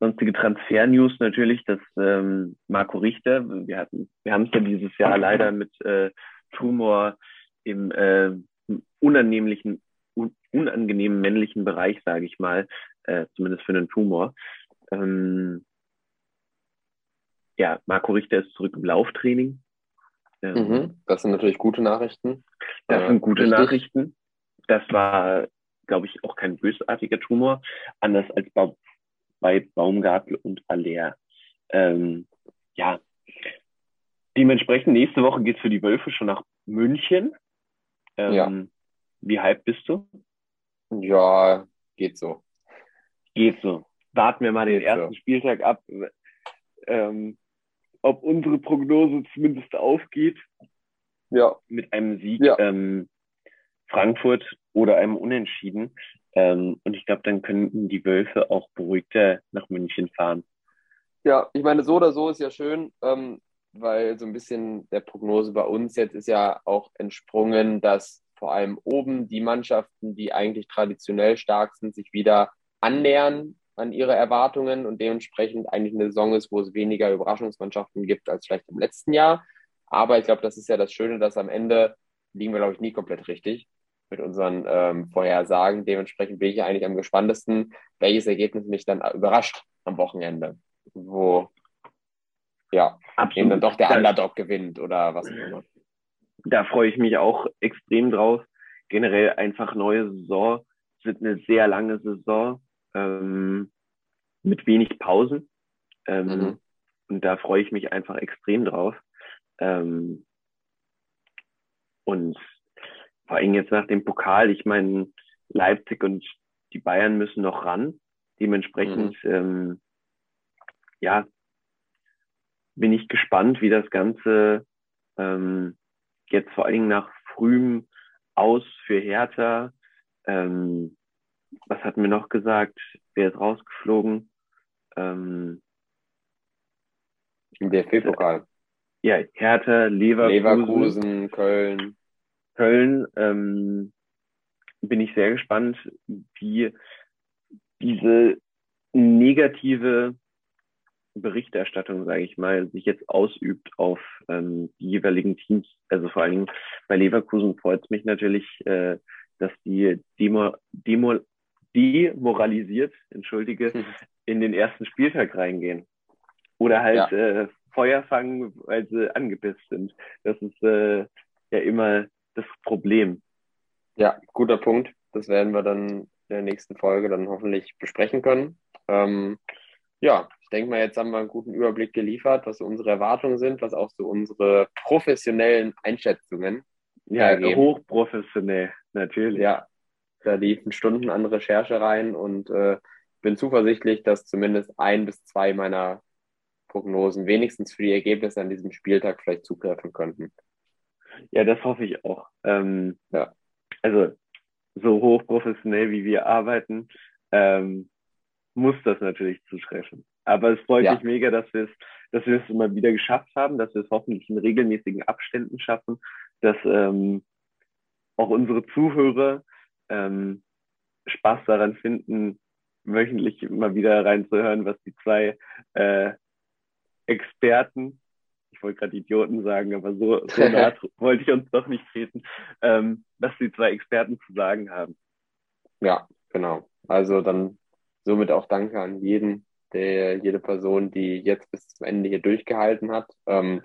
sonstige Transfer-News natürlich, dass ähm, Marco Richter, wir hatten, wir haben es ja dieses Jahr leider mit äh, Tumor im äh, unannehmlichen, un unangenehmen männlichen Bereich, sage ich mal, äh, zumindest für einen Tumor. Ähm, ja, Marco Richter ist zurück im Lauftraining. Ähm, Mhm. Das sind natürlich gute Nachrichten. Das Äh, sind gute richtig. Nachrichten. Das war, glaube ich, auch kein bösartiger Tumor, anders als bei, bei Baumgartel und Aller. Ähm, ja, dementsprechend nächste Woche geht's für die Wölfe schon nach München. Ähm, Ja. Wie hype bist du? Ja, geht so. Geht so. Warten wir mal den Geht so. ersten Spieltag ab, ähm, ob unsere Prognose zumindest aufgeht. Ja. mit einem Sieg Ja. ähm, Frankfurt oder einem Unentschieden. Ähm, und ich glaube, dann könnten die Wölfe auch beruhigter nach München fahren. Ja, ich meine, so oder so ist ja schön, ähm, weil so ein bisschen der Prognose bei uns jetzt ist ja auch entsprungen, dass vor allem oben die Mannschaften, die eigentlich traditionell stark sind, sich wieder annähern an ihre Erwartungen und dementsprechend eigentlich eine Saison ist, wo es weniger Überraschungsmannschaften gibt als vielleicht im letzten Jahr. Aber ich glaube, das ist ja das Schöne, dass am Ende liegen wir, glaube ich, nie komplett richtig mit unseren ähm, Vorhersagen. Dementsprechend bin ich ja eigentlich am gespanntesten, welches Ergebnis mich dann überrascht am Wochenende, wo ja eben dann doch der Underdog gewinnt oder was auch immer. Da freue ich mich auch extrem drauf. Generell einfach neue Saison. Es wird eine sehr lange Saison ähm, mit wenig Pausen. Ähm, Mhm. Und da freue ich mich einfach extrem drauf. Ähm, und vor allem jetzt nach dem Pokal, ich meine, Leipzig und die Bayern müssen noch ran. Dementsprechend, ähm, ja, bin ich gespannt, wie das Ganze ähm, jetzt vor allen Dingen nach frühem Aus für Hertha. Ähm, was hatten wir noch gesagt? Wer ist rausgeflogen? Ähm, Im DFB-Pokal. ja, Hertha, Leverkusen, Leverkusen, Köln. Köln. Ähm, bin ich sehr gespannt, wie diese negative Berichterstattung, sage ich mal, sich jetzt ausübt auf ähm, die jeweiligen Teams. Also vor allen Dingen bei Leverkusen freut es mich natürlich, äh, dass die demo, demo, demoralisiert, entschuldige, Mhm. in den ersten Spieltag reingehen. Oder halt äh, Feuer fangen, weil sie angepisst sind. Das ist äh, ja immer das Problem. Ja, guter Punkt. Das werden wir dann in der nächsten Folge dann hoffentlich besprechen können. Ähm, ja, denke mal, jetzt haben wir einen guten Überblick geliefert, was so unsere Erwartungen sind, was auch so unsere professionellen Einschätzungen. Ja, ergeben. hochprofessionell, natürlich. Ja, da liefen Stunden an Recherche rein und äh, bin zuversichtlich, dass zumindest ein bis zwei meiner Prognosen wenigstens für die Ergebnisse an diesem Spieltag vielleicht zugreifen könnten. Ja, das hoffe ich auch. Ähm, Ja. Also so hochprofessionell wie wir arbeiten, ähm, muss das natürlich zutreffen. Aber es freut Ja. mich mega, dass wir es, dass wir es immer wieder geschafft haben, dass wir es hoffentlich in regelmäßigen Abständen schaffen, dass ähm, auch unsere Zuhörer ähm, Spaß daran finden, wöchentlich immer wieder reinzuhören, was die zwei äh, Experten, ich wollte gerade Idioten sagen, aber so, so nah wollte ich uns doch nicht treten, ähm, was die zwei Experten zu sagen haben. Ja, genau. Also dann somit auch danke an jeden, der, jede Person, die jetzt bis zum Ende hier durchgehalten hat. Ähm,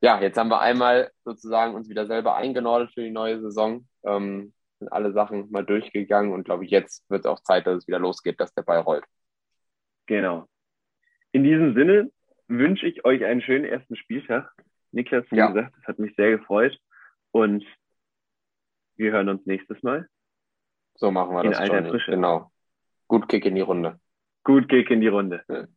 ja, jetzt haben wir einmal sozusagen uns wieder selber eingenordet für die neue Saison. Ähm, sind alle Sachen mal durchgegangen und glaube ich, jetzt wird es auch Zeit, dass es wieder losgeht, dass der Ball rollt. Genau. In diesem Sinne wünsche ich euch einen schönen ersten Spieltag. Niklas, wie ja. gesagt, es hat mich sehr gefreut und wir hören uns nächstes Mal. So machen wir in das schon. Genau. Gut Kick in die Runde. Gut Kick in die Runde.